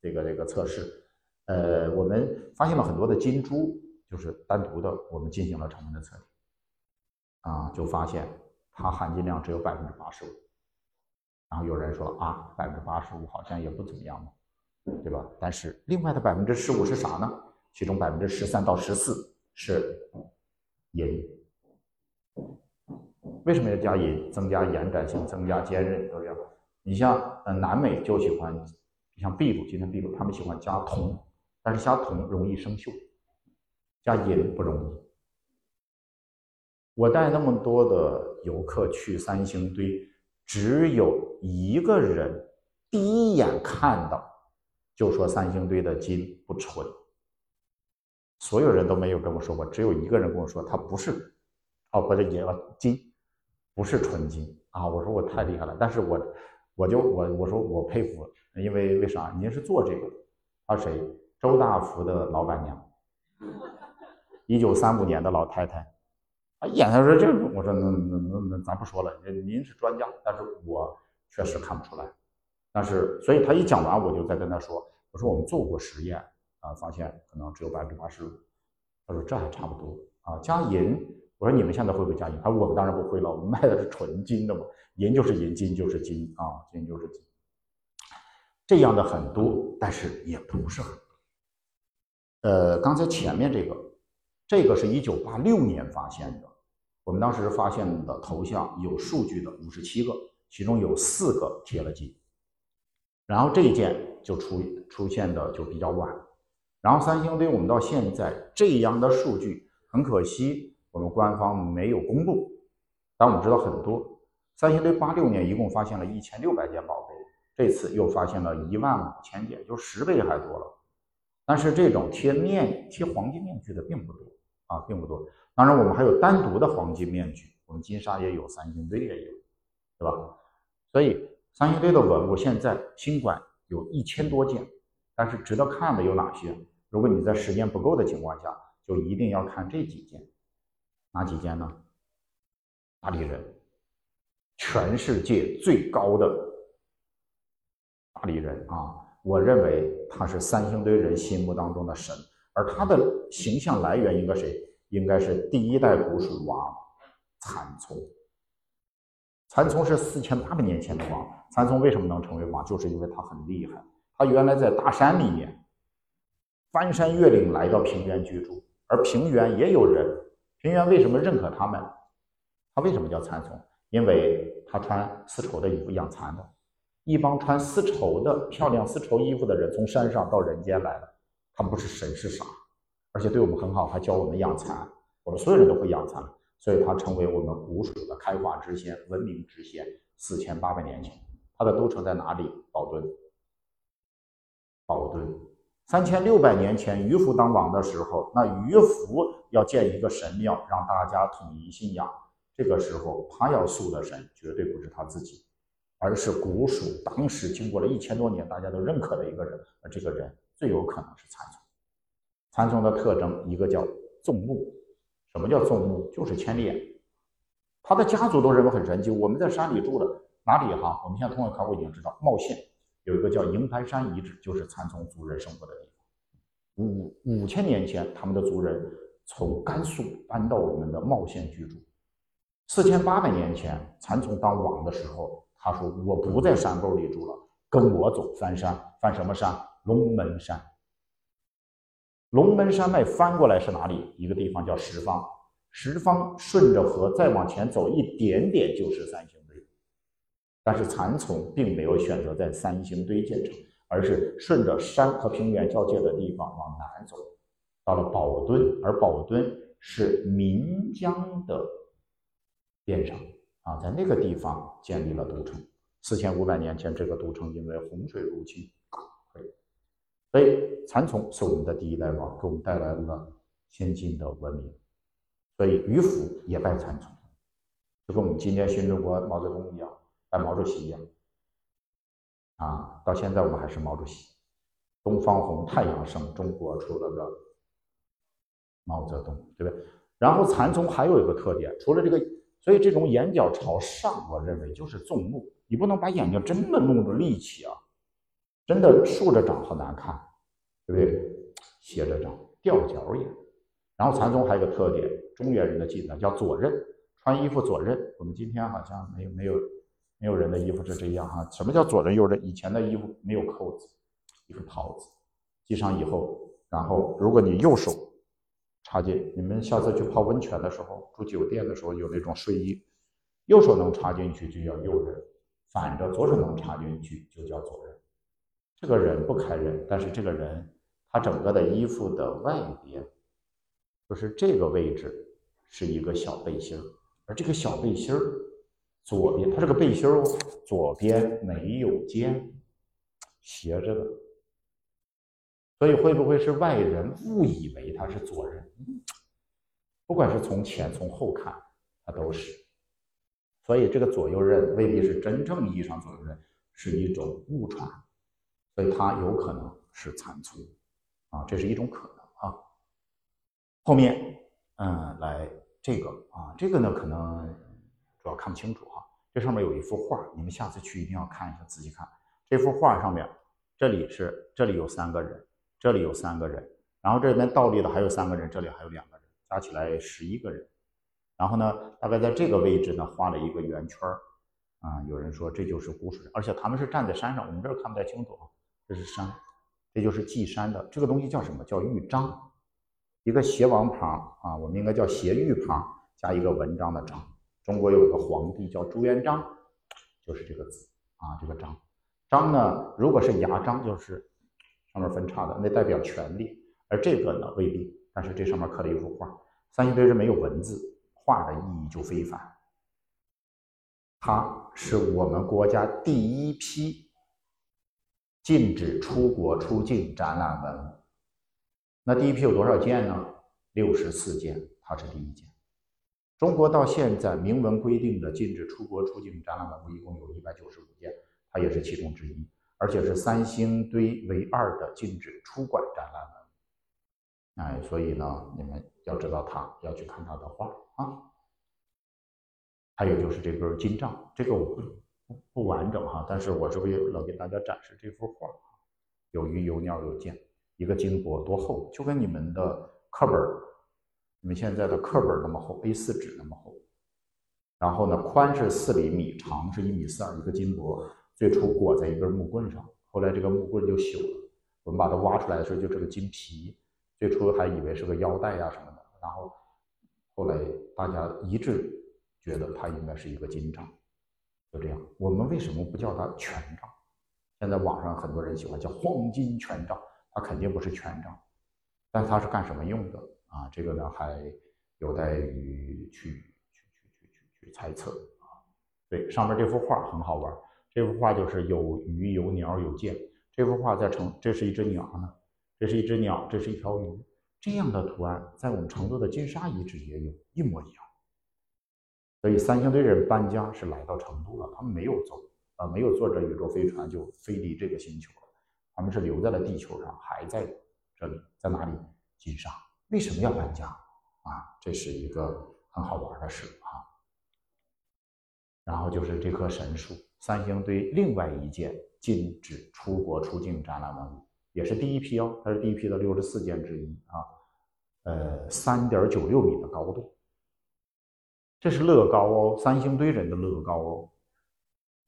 这个这个测试。呃，我们发现了很多的金珠，就是单独的，我们进行了成分的测定，啊，就发现它含金量只有百分之八十五。然后有人说啊，百分之八十五好像也不怎么样嘛，对吧？但是另外的百分之十五是啥呢？其中百分之十三到十四是银。为什么要加银？增加延展性，增加坚韧，都要。你像呃南美就喜欢，像秘鲁，今天秘鲁他们喜欢加铜，但是加铜容易生锈，加银不容易。我带那么多的游客去三星堆，只有一个人第一眼看到就说三星堆的金不纯，所有人都没有跟我说过，只有一个人跟我说他不是，哦不是银金，不是纯金啊！我说我太厉害了，但是我。我就我我说我佩服，因为为啥？您是做这个的，他谁？周大福的老板娘，一九三五年的老太太，啊，眼他说这，我说那那那那咱不说了，您是专家，但是我确实看不出来。但是所以他一讲完，我就在跟他说，我说我们做过实验啊，发现可能只有百分之八十五。他说这还差不多啊，加银。我说你们现在会不会加银？他说我们当然不会了，我们卖的是纯金的嘛。银就是银，金就是金啊，金就是金，这样的很多，但是也不是很多。呃，刚才前面这个，这个是一九八六年发现的，我们当时发现的头像有数据的五十七个，其中有四个贴了金，然后这一件就出出现的就比较晚，然后三星堆我们到现在这样的数据，很可惜我们官方没有公布，但我们知道很多。三星堆八六年一共发现了一千六百件宝贝，这次又发现了一万五千件，就十倍还多了。但是这种贴面贴黄金面具的并不多啊，并不多。当然，我们还有单独的黄金面具，我们金沙也有，三星堆也有，对吧？所以三星堆的文物现在新馆有一千多件，但是值得看的有哪些？如果你在时间不够的情况下，就一定要看这几件，哪几件呢？大理人。全世界最高的大理人啊，我认为他是三星堆人心目当中的神，而他的形象来源应该谁？应该是第一代古蜀王蚕丛。蚕丛是四千八百年前的王，蚕丛为什么能成为王？就是因为他很厉害。他原来在大山里面翻山越岭来到平原居住，而平原也有人。平原为什么认可他们？他为什么叫蚕丛？因为他穿丝绸的衣服养蚕的，一帮穿丝绸的漂亮丝绸衣服的人从山上到人间来了，他不是神是啥？而且对我们很好，还教我们养蚕，我们所有人都会养蚕，所以他成为我们古蜀的开化之先、文明之先。四千八百年前，他的都城在哪里？宝墩。宝墩，三千六百年前于福当王的时候，那于福要建一个神庙，让大家统一信仰。这个时候，他要塑的神绝对不是他自己，而是古蜀当时经过了一千多年大家都认可的一个人。而这个人最有可能是蚕丛。蚕丛的特征一个叫纵目，什么叫纵目？就是千里眼。他的家族都认为很神奇。我们在山里住的哪里哈？我们现在通过考古已经知道，茂县有一个叫营盘山遗址，就是蚕丛族人生活的地方。五五千年前，他们的族人从甘肃搬到我们的茂县居住。四千八百年前，蚕丛当王的时候，他说：“我不在山沟里住了，跟我走，翻山，翻什么山？龙门山。龙门山脉翻过来是哪里？一个地方叫石方，石方顺着河再往前走一点点就是三星堆。但是蚕丛并没有选择在三星堆建成，而是顺着山和平原交界的地方往南走，到了宝墩，而宝墩是岷江的。”边上啊，在那个地方建立了都城。四千五百年前，这个都城因为洪水入侵，所以蚕丛是我们的第一代王，给我们带来了先进的文明。所以于府也拜蚕丛，就跟我们今天新中国毛泽东一样，拜毛主席一样。啊，到现在我们还是毛主席。东方红，太阳升，中国出了个毛泽东，对不对？然后蚕丛还有一个特点，除了这个。所以这种眼角朝上，我认为就是纵目。你不能把眼睛真的弄得立起啊，真的竖着长好难看，对不对？斜着长，吊脚眼。然后禅宗还有个特点，中原人的技能叫左衽，穿衣服左衽。我们今天好像没有没有没有人的衣服是这样哈。什么叫左衽右衽？以前的衣服没有扣子，一个袍子系上以后，然后如果你右手。插进，你们下次去泡温泉的时候，住酒店的时候有那种睡衣，右手能插进去就叫右衽，反着左手能插进去就叫左衽。这个人不开刃，但是这个人他整个的衣服的外边，就是这个位置是一个小背心，而这个小背心左边，它是个背心，左边没有肩，斜着的。所以会不会是外人误以为他是左人？不管是从前从后看，他都是。所以这个左右刃未必是真正意义上左右刃，是一种误传。所以它有可能是残存啊，这是一种可能啊。后面嗯，来这个啊，这个呢可能主要看不清楚哈。这上面有一幅画，你们下次去一定要看一下，仔细看这幅画上面，这里是这里有三个人。这里有三个人，然后这边倒立的还有三个人，这里还有两个人，加起来十一个人。然后呢，大概在这个位置呢画了一个圆圈儿，啊，有人说这就是古蜀人，而且他们是站在山上，我们这儿看不太清楚啊，这是山，这就是祭山的这个东西叫什么？叫玉章，一个斜王旁啊，我们应该叫斜玉旁加一个文章的章。中国有一个皇帝叫朱元璋，就是这个字啊，这个章。章呢，如果是牙章，就是。上面分叉的那代表权力，而这个呢未必。但是这上面刻了一幅画，三星堆是没有文字，画的意义就非凡。它是我们国家第一批禁止出国出境展览文物。那第一批有多少件呢？六十四件，它是第一件。中国到现在明文规定的禁止出国出境展览文物一共有一百九十五件，它也是其中之一。而且是三星堆唯二的禁止出馆展览文，哎，所以呢，你们要知道它，要去看它的画啊。还有就是这根金杖，这个我不不完整哈，但是我是为了给大家展示这幅画，有鱼有鸟有剑，一个金箔多厚，就跟你们的课本你们现在的课本那么厚，A4 纸那么厚，然后呢，宽是四厘米，长是一米四二，一个金箔。最初裹在一根木棍上，后来这个木棍就朽了。我们把它挖出来的时候，就这个金皮。最初还以为是个腰带呀什么的，然后后来大家一致觉得它应该是一个金杖。就这样，我们为什么不叫它权杖？现在网上很多人喜欢叫黄金权杖，它肯定不是权杖，但它是干什么用的啊？这个呢还有待于去去去去去去猜测啊。对，上面这幅画很好玩。这幅画就是有鱼有鸟有剑。这幅画在成，这是一只鸟呢，这是一只鸟，这是一条鱼，这样的图案在我们成都的金沙遗址也有一模一样。所以三星堆人搬家是来到成都了，他们没有走啊，没有坐着宇宙飞船就飞离这个星球了，他们是留在了地球上，还在这里，在哪里？金沙。为什么要搬家啊？这是一个很好玩的事啊。然后就是这棵神树，三星堆另外一件禁止出国出境展览文物，也是第一批哦，它是第一批的六十四件之一啊。呃，三点九六米的高度，这是乐高哦，三星堆人的乐高哦。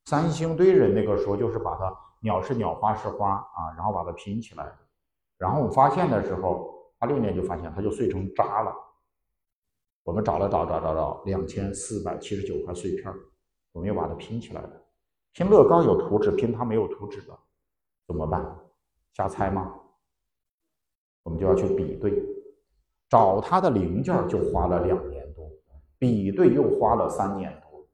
三星堆人那个时候就是把它鸟是鸟，花是花啊，然后把它拼起来，然后我发现的时候。八六年就发现它就碎成渣了，我们找了找找找找，两千四百七十九块碎片我们又把它拼起来了。拼乐高有图纸，拼它没有图纸的怎么办？瞎猜吗？我们就要去比对，找它的零件就花了两年，比对又花了三年多，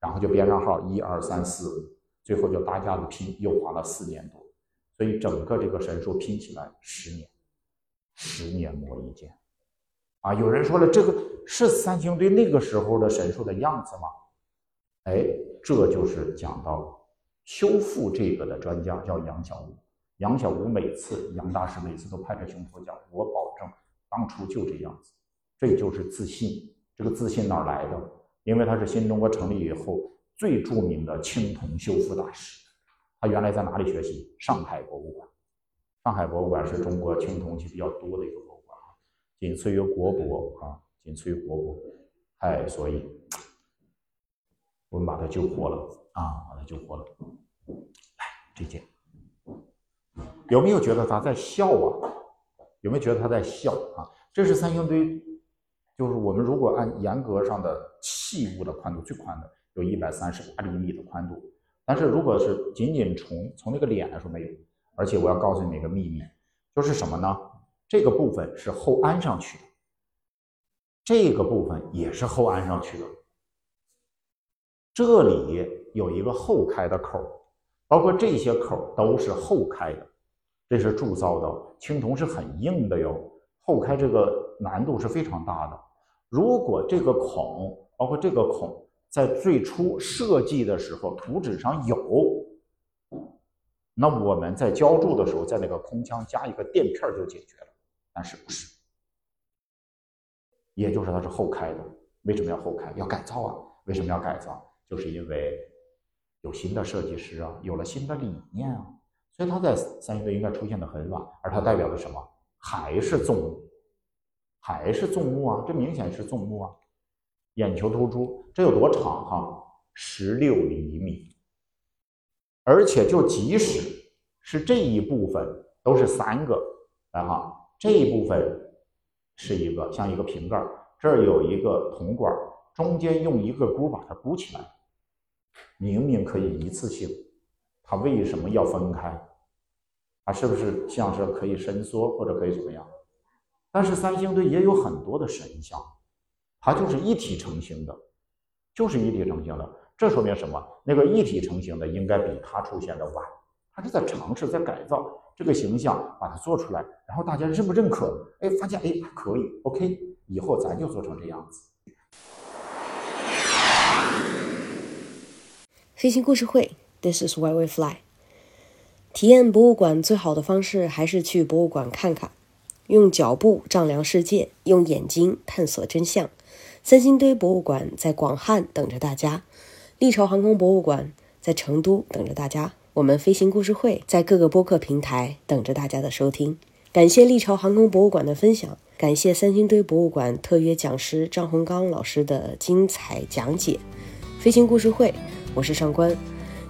然后就编上号一二三四五，最后就大家子拼又花了四年多，所以整个这个神树拼起来十年。十年磨一剑，啊！有人说了，这个是三星堆那个时候的神树的样子吗？哎，这就是讲到修复这个的专家叫杨小武。杨小武每次杨大师每次都拍着胸脯讲：“我保证当初就这样子。”这就是自信。这个自信哪来的？因为他是新中国成立以后最著名的青铜修复大师。他原来在哪里学习？上海博物馆。上海博物馆是中国青铜器比较多的一个博物馆啊，仅次于国博啊，仅次于国博。哎，所以我们把他救活了啊，把他救活了。来，这件有没有觉得他在笑啊？有没有觉得他在笑啊？这是三星堆，就是我们如果按严格上的器物的宽度最宽的，有一百三十八厘米的宽度，但是如果是仅仅从从那个脸来说，没有。而且我要告诉你一个秘密，就是什么呢？这个部分是后安上去的，这个部分也是后安上去的。这里有一个后开的口，包括这些口都是后开的，这是铸造的青铜是很硬的哟，后开这个难度是非常大的。如果这个孔，包括这个孔，在最初设计的时候图纸上有。那我们在浇筑的时候，在那个空腔加一个垫片就解决了，但是不是？也就是它是后开的，为什么要后开？要改造啊！为什么要改造？就是因为有新的设计师啊，有了新的理念啊，所以它在三星堆应该出现的很晚，而它代表的什么？还是纵，还是纵目啊！这明显是纵目啊！眼球突出，这有多长哈？十六厘米。而且就即使是这一部分都是三个，来哈，这一部分是一个像一个瓶盖，这儿有一个铜管，中间用一个箍把它箍起来，明明可以一次性，它为什么要分开？它是不是像是可以伸缩或者可以怎么样？但是三星堆也有很多的神像，它就是一体成型的，就是一体成型的。这说明什么？那个一体成型的应该比它出现的晚，它是在尝试，在改造这个形象，把它做出来，然后大家认不认可？哎，发现哎还可以，OK，以后咱就做成这样子。飞行故事会，This is why we fly。体验博物馆最好的方式还是去博物馆看看，用脚步丈量世界，用眼睛探索真相。三星堆博物馆在广汉等着大家。历朝航空博物馆在成都等着大家，我们飞行故事会在各个播客平台等着大家的收听。感谢历朝航空博物馆的分享，感谢三星堆博物馆特约讲师张洪刚老师的精彩讲解。飞行故事会，我是上官，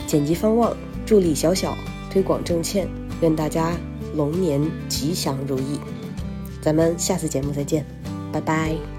剪辑方望，助理小小，推广郑倩，愿大家龙年吉祥如意。咱们下次节目再见，拜拜。